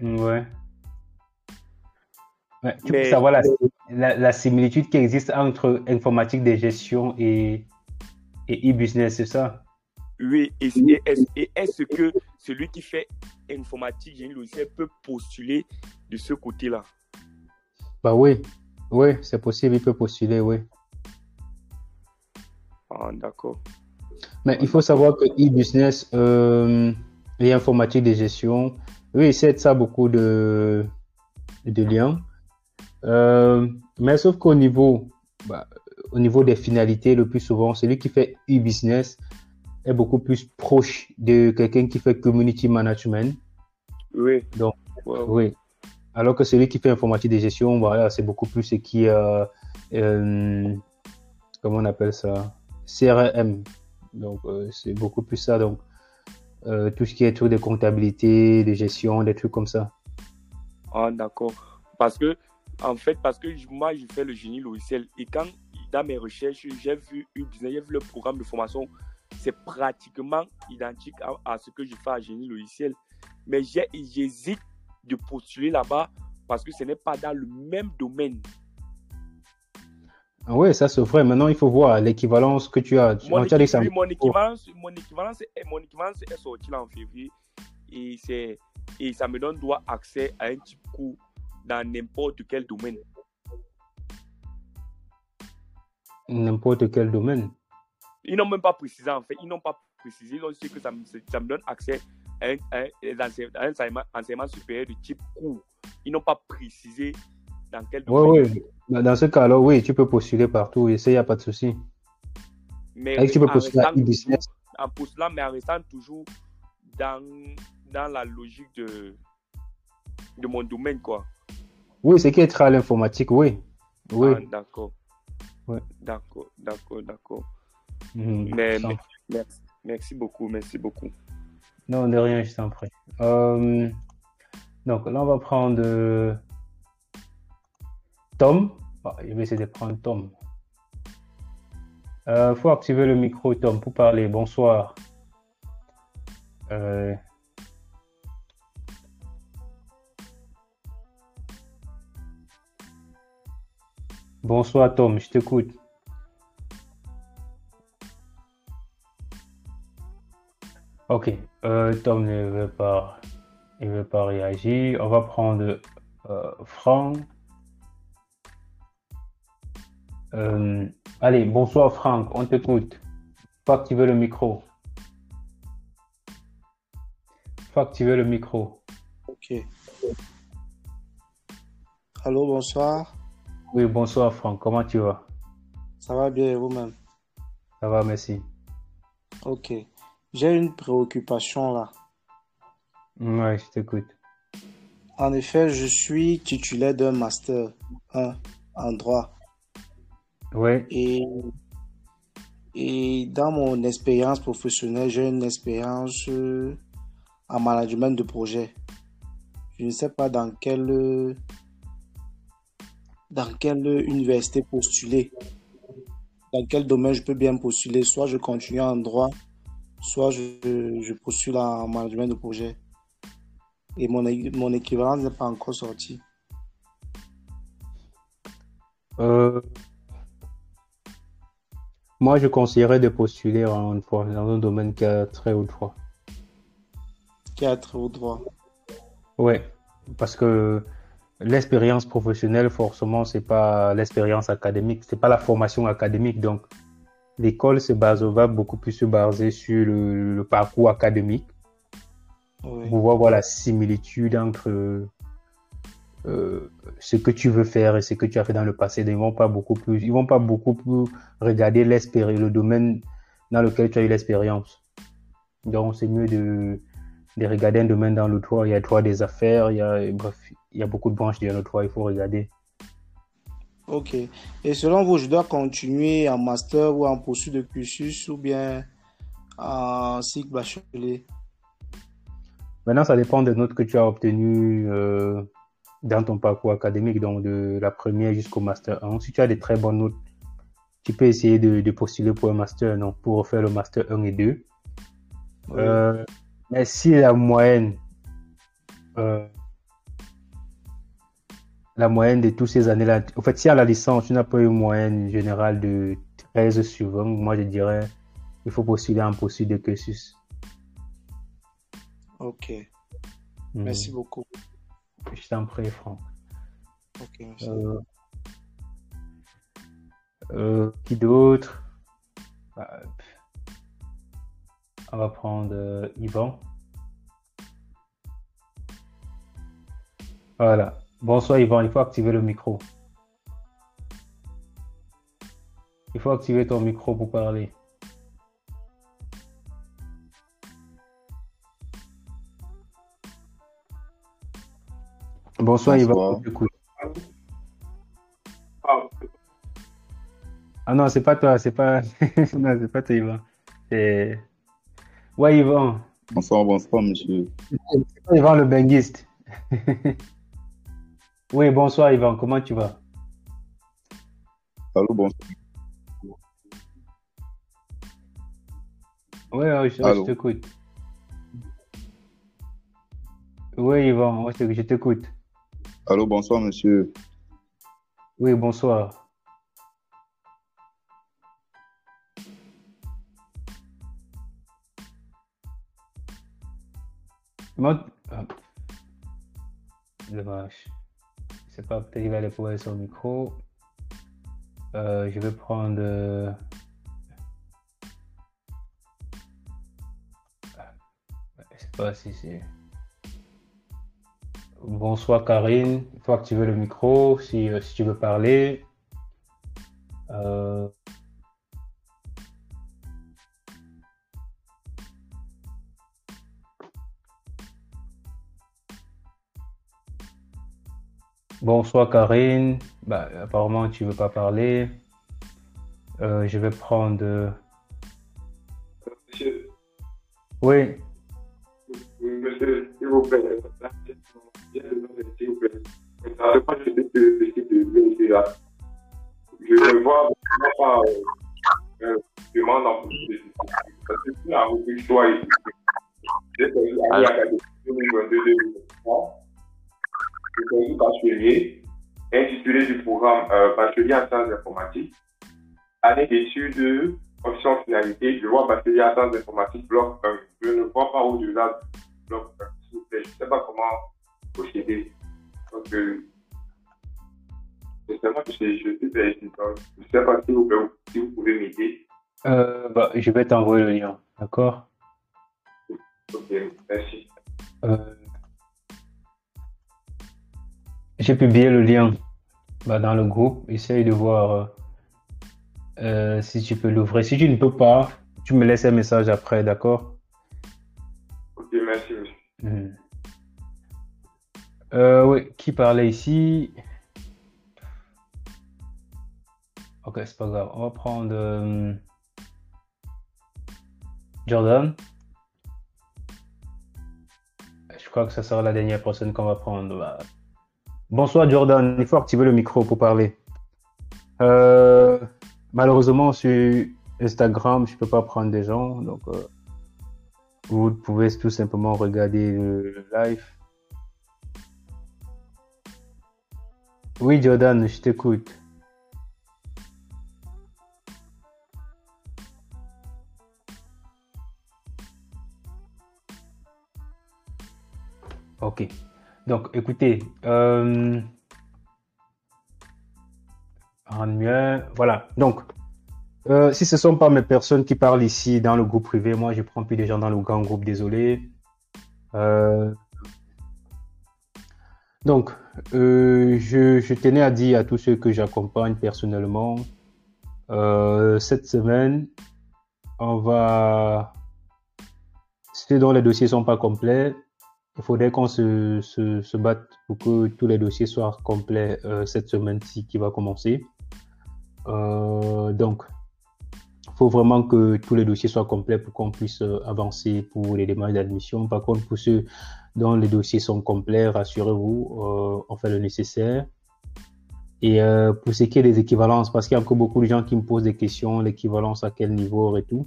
Ouais. Ouais, tu Mais- peux savoir la, la, la similitude qui existe entre informatique de gestion et, et e-business, c'est ça? Oui, et, et est-ce que celui qui fait informatique, génie logiciel peut postuler de ce côté-là? Bah oui, oui, c'est possible, il peut postuler, oui. Ah, d'accord. Mais il faut savoir que e-business euh, et informatique de gestion, oui, c'est ça beaucoup de, de liens. Euh, mais sauf qu'au niveau, bah, au niveau des finalités, le plus souvent, celui qui fait e-business est beaucoup plus proche de quelqu'un qui fait community management. Oui. Donc. Oui. Alors que celui qui fait informatique de gestion, voilà, c'est beaucoup plus ce qui euh, euh, comment on appelle ça? CRM. Donc, euh, c'est beaucoup plus ça. Donc, euh, tout ce qui est truc de comptabilité, de gestion, des trucs comme ça. Ah, d'accord. Parce que, en fait, parce que moi, je fais le génie logiciel et quand, dans mes recherches, j'ai vu j'ai vu le programme de formation, c'est pratiquement identique à, à ce que je fais à génie logiciel. Mais j'hésite de postuler là-bas parce que ce n'est pas dans le même domaine. Ah ouais, ça c'est vrai. Maintenant, il faut voir l'équivalence que tu as. Mon, tu as dit que ça- équi- oui, mon équivalence, mon équivalence, est, mon équivalence est sortie là en février et, c'est, et ça me donne droit accès à un type cours dans n'importe quel domaine. n'importe quel domaine. Ils n'ont même pas précisé en fait, ils n'ont pas précisé, ils ont dit que ça me, ça me donne accès un, un- enseignement, supérieur de type cours. Ils n'ont pas précisé dans quel domaine. ouais. Dans dans ce cas-là, oui, tu peux postuler partout et ça, il n'y a pas de souci. Mais Avec, tu peux postuler à toujours- en postulant, mais en restant toujours dans, dans la logique de, de mon domaine, quoi. Oui, c'est qui est à l'informatique, oui. Oui. Ah, d'accord. Ouais. D'accord, d'accord, d'accord. Mhm. Merci beaucoup, merci beaucoup. Non, de rien, je t'en prie. Euh, donc là, on va prendre euh, Tom. Ah, je vais essayer de prendre Tom. Il faut activer le micro, Tom, pour parler. Bonsoir. Euh, Bonsoir, Tom, je t'écoute. Ok, euh, Tom ne veut pas, il veut pas réagir. On va prendre euh, Franck. Euh, allez, bonsoir Franck, on t'écoute. Faut activer le micro? Faut activer le micro? Ok. Allô, bonsoir. Oui, bonsoir Franck, comment tu vas? Ça va bien vous-même? Ça va, merci. Ok. J'ai une préoccupation là. Ouais, je t'écoute. En effet, je suis titulaire d'un master 1 en droit. Ouais, Et, et dans mon expérience professionnelle, j'ai une expérience euh, en management de projet. Je ne sais pas dans quelle, dans quelle université postuler, dans quel domaine je peux bien postuler? Soit je continue en droit, soit je, je postule en management de projet. Et mon, mon équivalence n'est pas encore sorti. Euh, moi, je conseillerais de postuler en, dans un domaine qui a très haut droit. Qui a très haut droit. Ouais, parce que l'expérience professionnelle, forcément, c'est pas l'expérience académique, c'est pas la formation académique. Donc, l'école se base, va beaucoup plus se baser sur le, le parcours académique Oui. pour voir, voir la similitude entre euh, ce que tu veux faire et ce que tu as fait dans le passé. Ils vont pas beaucoup plus, ils vont pas beaucoup plus regarder l'expérience, le domaine dans lequel tu as eu l'expérience. Donc, c'est mieux de, de regarder un domaine dans le droit. Il y a le droit des affaires, il y a, bref, il y a beaucoup de branches dans le droit, il faut regarder. Ok. Et selon vous, je dois continuer en master ou en poursuite de cursus ou bien en cycle bachelier? Maintenant, ça dépend des notes que tu as obtenues euh, dans ton parcours académique, donc de la première jusqu'au master 1. Si tu as des très bonnes notes, tu peux essayer de, de postuler pour un master, non, pour faire le master 1 et 2. Oui. Euh, mais si la moyenne, euh, la moyenne de toutes ces années-là, en fait, si à la licence, tu n'as pas une moyenne générale de 13 sur 20, moi je dirais il faut postuler en poursuite de cursus. Ok. Mhm. Merci beaucoup. Je t'en prie, Franck. Ok, merci. Euh, euh, qui d'autre? Bah. On va prendre euh, Yvan. Voilà. Bonsoir Yvan, il faut activer le micro. Il faut activer ton micro pour parler. Bonsoir Yvan, Bonsoir. t'écoute. Ah, Ah non, c'est pas toi, c'est pas. non, c'est pas toi, Yvan. C'est. Ouais, Yvan. Bonsoir, bonsoir, monsieur. C'est pas Yvan le benguiste. oui, bonsoir, Yvan. Comment tu vas? Allô, bonsoir. Oui, je, t'écoute. Oui, Yvan, je t'écoute. Allô, bonsoir, monsieur. Oui, bonsoir. Ah. Dommage. Sais pas, peut-être qu'il va aller pouvoir son micro. Euh, je vais prendre. euh, Je sais pas si c'est. Bonsoir Karine, il faut activer le micro si, euh, si tu veux parler. Bonsoir Karine, bah, apparemment tu veux pas parler. Euh, je vais prendre. monsieur, Oui, monsieur, s'il vous plaît, s'il vous plaît. De là, je me vois vraiment pas euh, demande en plus de Parce que si la rubrique choix est j'ai choisi année académique 2022-2023, choisi bachelier, intitulé du programme euh, bachelier en sciences informatiques, année d'études, option finalité, je vois bachelier en sciences informatiques, bloc 1. Je ne vois pas au-delà du bloc 1, s'il vous plaît. Je ne sais pas comment procéder. Donc, euh, justement, je, je. Donc, Je ne sais pas si vous, pouvez- si vous pouvez m'aider. euh, bah, je vais t'envoyer le lien, d'accord? Ok, merci. Euh, J'ai publié le lien bah, dans le groupe. Essaye de voir euh, euh, si tu peux l'ouvrir. Si tu ne peux pas, tu me laisses un message après, d'accord? Ok, merci. Mhm. Euh, oui, qui parlait ici? Ok, c'est pas grave. On va prendre euh, Jordan. Je crois que ça sera la dernière personne qu'on va prendre. Bah, Bonsoir Jordan, il faut activer le micro pour parler. Euh, malheureusement, sur Instagram, je peux pas prendre des gens, donc euh, vous pouvez tout simplement regarder le live. Oui, Jordan, je t'écoute. Ok. Donc, écoutez, euh, mieux, voilà. Donc, euh, si ce sont pas mes personnes qui parlent ici dans le groupe privé, moi, je prends plus de gens dans le grand groupe, désolé. Euh, donc, euh, je, je, tenais à dire à tous ceux que j'accompagne personnellement, cette semaine, on va, ceux dont les dossiers sont pas complets, il faudrait qu'on se, se, se, batte pour que tous les dossiers soient complets euh, cette semaine-ci qui va commencer. Euh, donc, il faut vraiment que tous les dossiers soient complets pour qu'on puisse euh, avancer pour les démarches d'admission. Par contre, pour ceux dont les dossiers sont complets, rassurez-vous, on fait le nécessaire. Et pour ce qui est des équivalences, parce qu'il y a encore beaucoup de gens qui me posent des questions, l'équivalence à quel niveau et tout.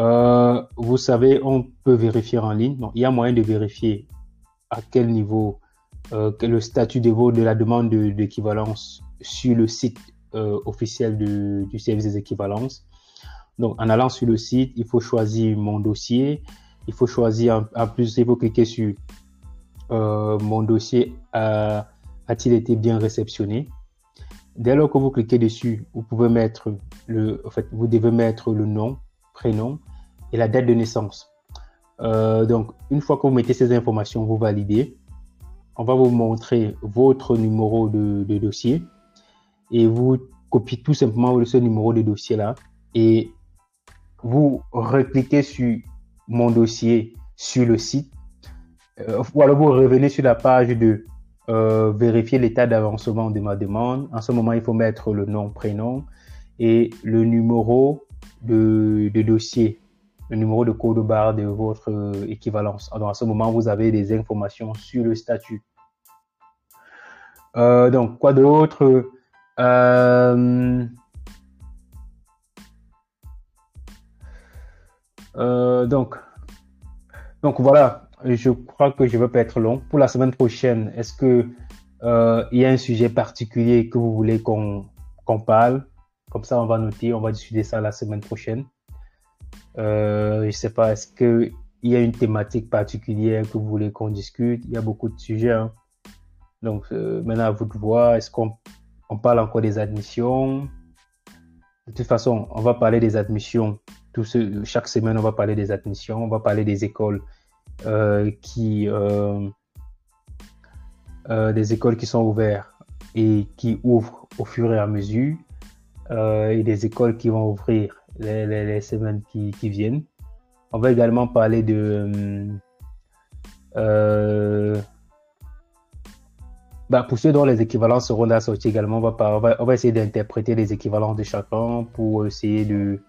Euh, vous savez, on peut vérifier en ligne. Il y a moyen de vérifier à quel niveau euh, le statut de, de la demande d'équivalence sur le site euh, officiel du, service des équivalences. Donc, en allant sur le site, il faut choisir mon dossier. Il faut choisir, en, plus, il faut cliquer sur mon dossier a-t-il été bien réceptionné? Dès lors que vous cliquez dessus, vous pouvez mettre le, en fait, vous devez mettre le nom, prénom et la date de naissance. Euh, donc, une fois que vous mettez ces informations, vous validez. On va vous montrer votre numéro de, dossier et vous copiez tout simplement ce numéro de dossier là et vous recliquez sur mon dossier sur le site euh, ou alors vous revenez sur la page de euh, vérifier l'état d'avancement de ma demande. En ce moment, il faut mettre le nom, prénom et le numéro de dossier, le numéro de code barre de votre euh, équivalence. Donc, à ce moment, vous avez des informations sur le statut. Euh, donc, quoi d'autre? Euh, donc, donc voilà, je crois que je ne vais pas être long. Pour la semaine prochaine, est-ce que il y a un sujet particulier que vous voulez qu'on parle? Comme ça, on va noter, on va discuter ça la semaine prochaine. Euh, je sais pas, est-ce que il y a une thématique particulière que vous voulez qu'on discute? Il y a beaucoup de sujets. Hein. Donc euh, maintenant, à vous de voir. Est-ce qu'on on parle encore des admissions? De toute façon, on va parler des admissions. Chaque semaine, on va parler des admissions. On va parler des écoles euh, qui euh, euh, des écoles qui sont ouvertes et qui ouvrent au fur et à mesure euh, et des écoles qui vont ouvrir les, les, semaines qui, qui, viennent. On va également parler de bah, pour ceux dont les équivalences seront assortis également, on va, on va, on va essayer d'interpréter les équivalences de chacun pour essayer de,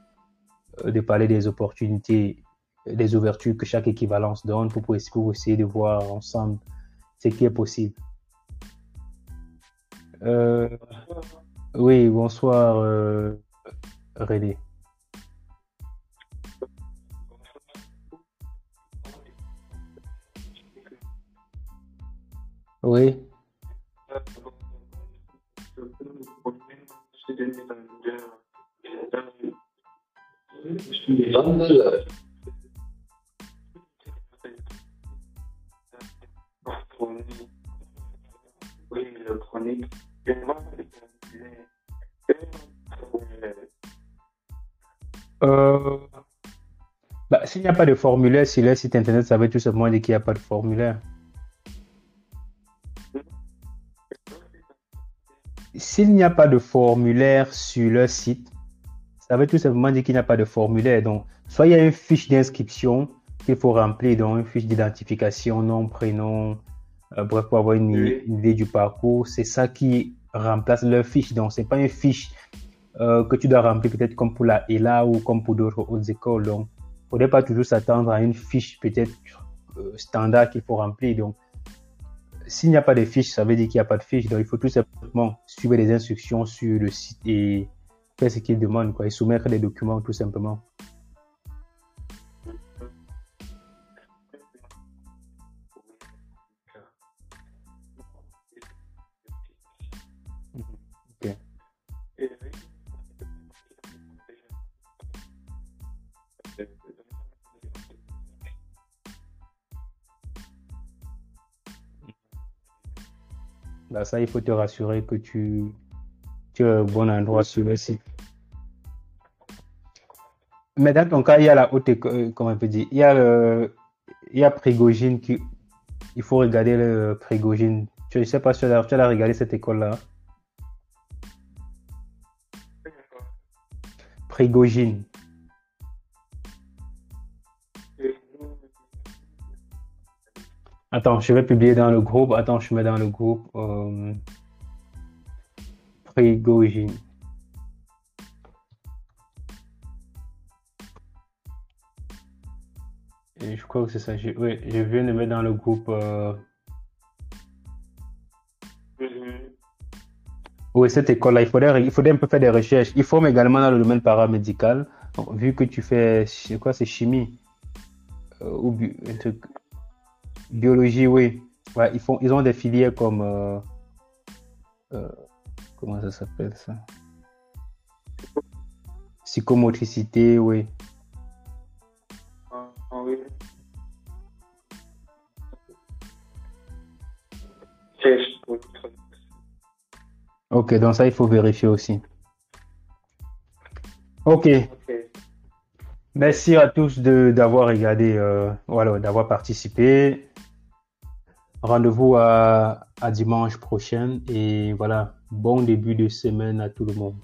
de parler des opportunités des ouvertures que chaque équivalence donne pour, pour essayer de voir ensemble ce qui est possible. Euh, oui, bonsoir euh, René. Oui. Euh, bah, s'il n'y a pas de formulaire sur le site internet, ça veut tout simplement dire qu'il n'y a pas de formulaire. S'il n'y a pas de formulaire sur le site, ça veut tout simplement dire qu'il n'y a pas de formulaire. Donc, soit il y a une fiche d'inscription qu'il faut remplir, donc une fiche d'identification, nom, prénom, euh, bref, pour avoir une, oui. une, idée du parcours. C'est ça qui remplace leur fiche. Donc, c'est pas une fiche euh, que tu dois remplir peut-être comme pour la ELA ou comme pour d'autres autres écoles. Donc, il faudrait pas toujours s'attendre à une fiche peut-être euh, standard qu'il faut remplir. Donc, s'il n'y a pas de fiche, ça veut dire qu'il n'y a pas de fiche. Donc, il faut tout simplement suivre les instructions sur le site et faire ce qu'il demande, quoi, et soumettre les documents tout simplement. Bah, ça, il faut te rassurer que tu, tu es au bon endroit sur le site. Mais dans ton cas, il y a la haute école, euh, comment on peut dire, il y a le, il y a Prigogine qui, il faut regarder le Prigogine. Je ne sais pas si tu as, tu as regardé cette école-là. Prigogine. Attends, je vais publier dans le groupe. Attends, je mets dans le groupe. Euh, Prigogine. Et je crois que c'est ça. Je, oui, je viens de mettre dans le groupe. euh, Oui, cette école-là, il faudrait, il faudrait un peu faire des recherches. Il forme également dans le domaine paramédical. Vu que tu fais, c'est quoi, c'est chimie euh, ou un truc- biologie, oui. Ouais, ils font, ils ont des filières comme, euh, euh, comment ça s'appelle ça? Psychomotricité, oui. Ah, ah oui. Ok, donc ça, il faut vérifier aussi. Ok. Merci à tous de d'avoir regardé, euh, voilà, d'avoir participé. Rendez-vous à, à dimanche prochain et voilà, bon début de semaine à tout le monde.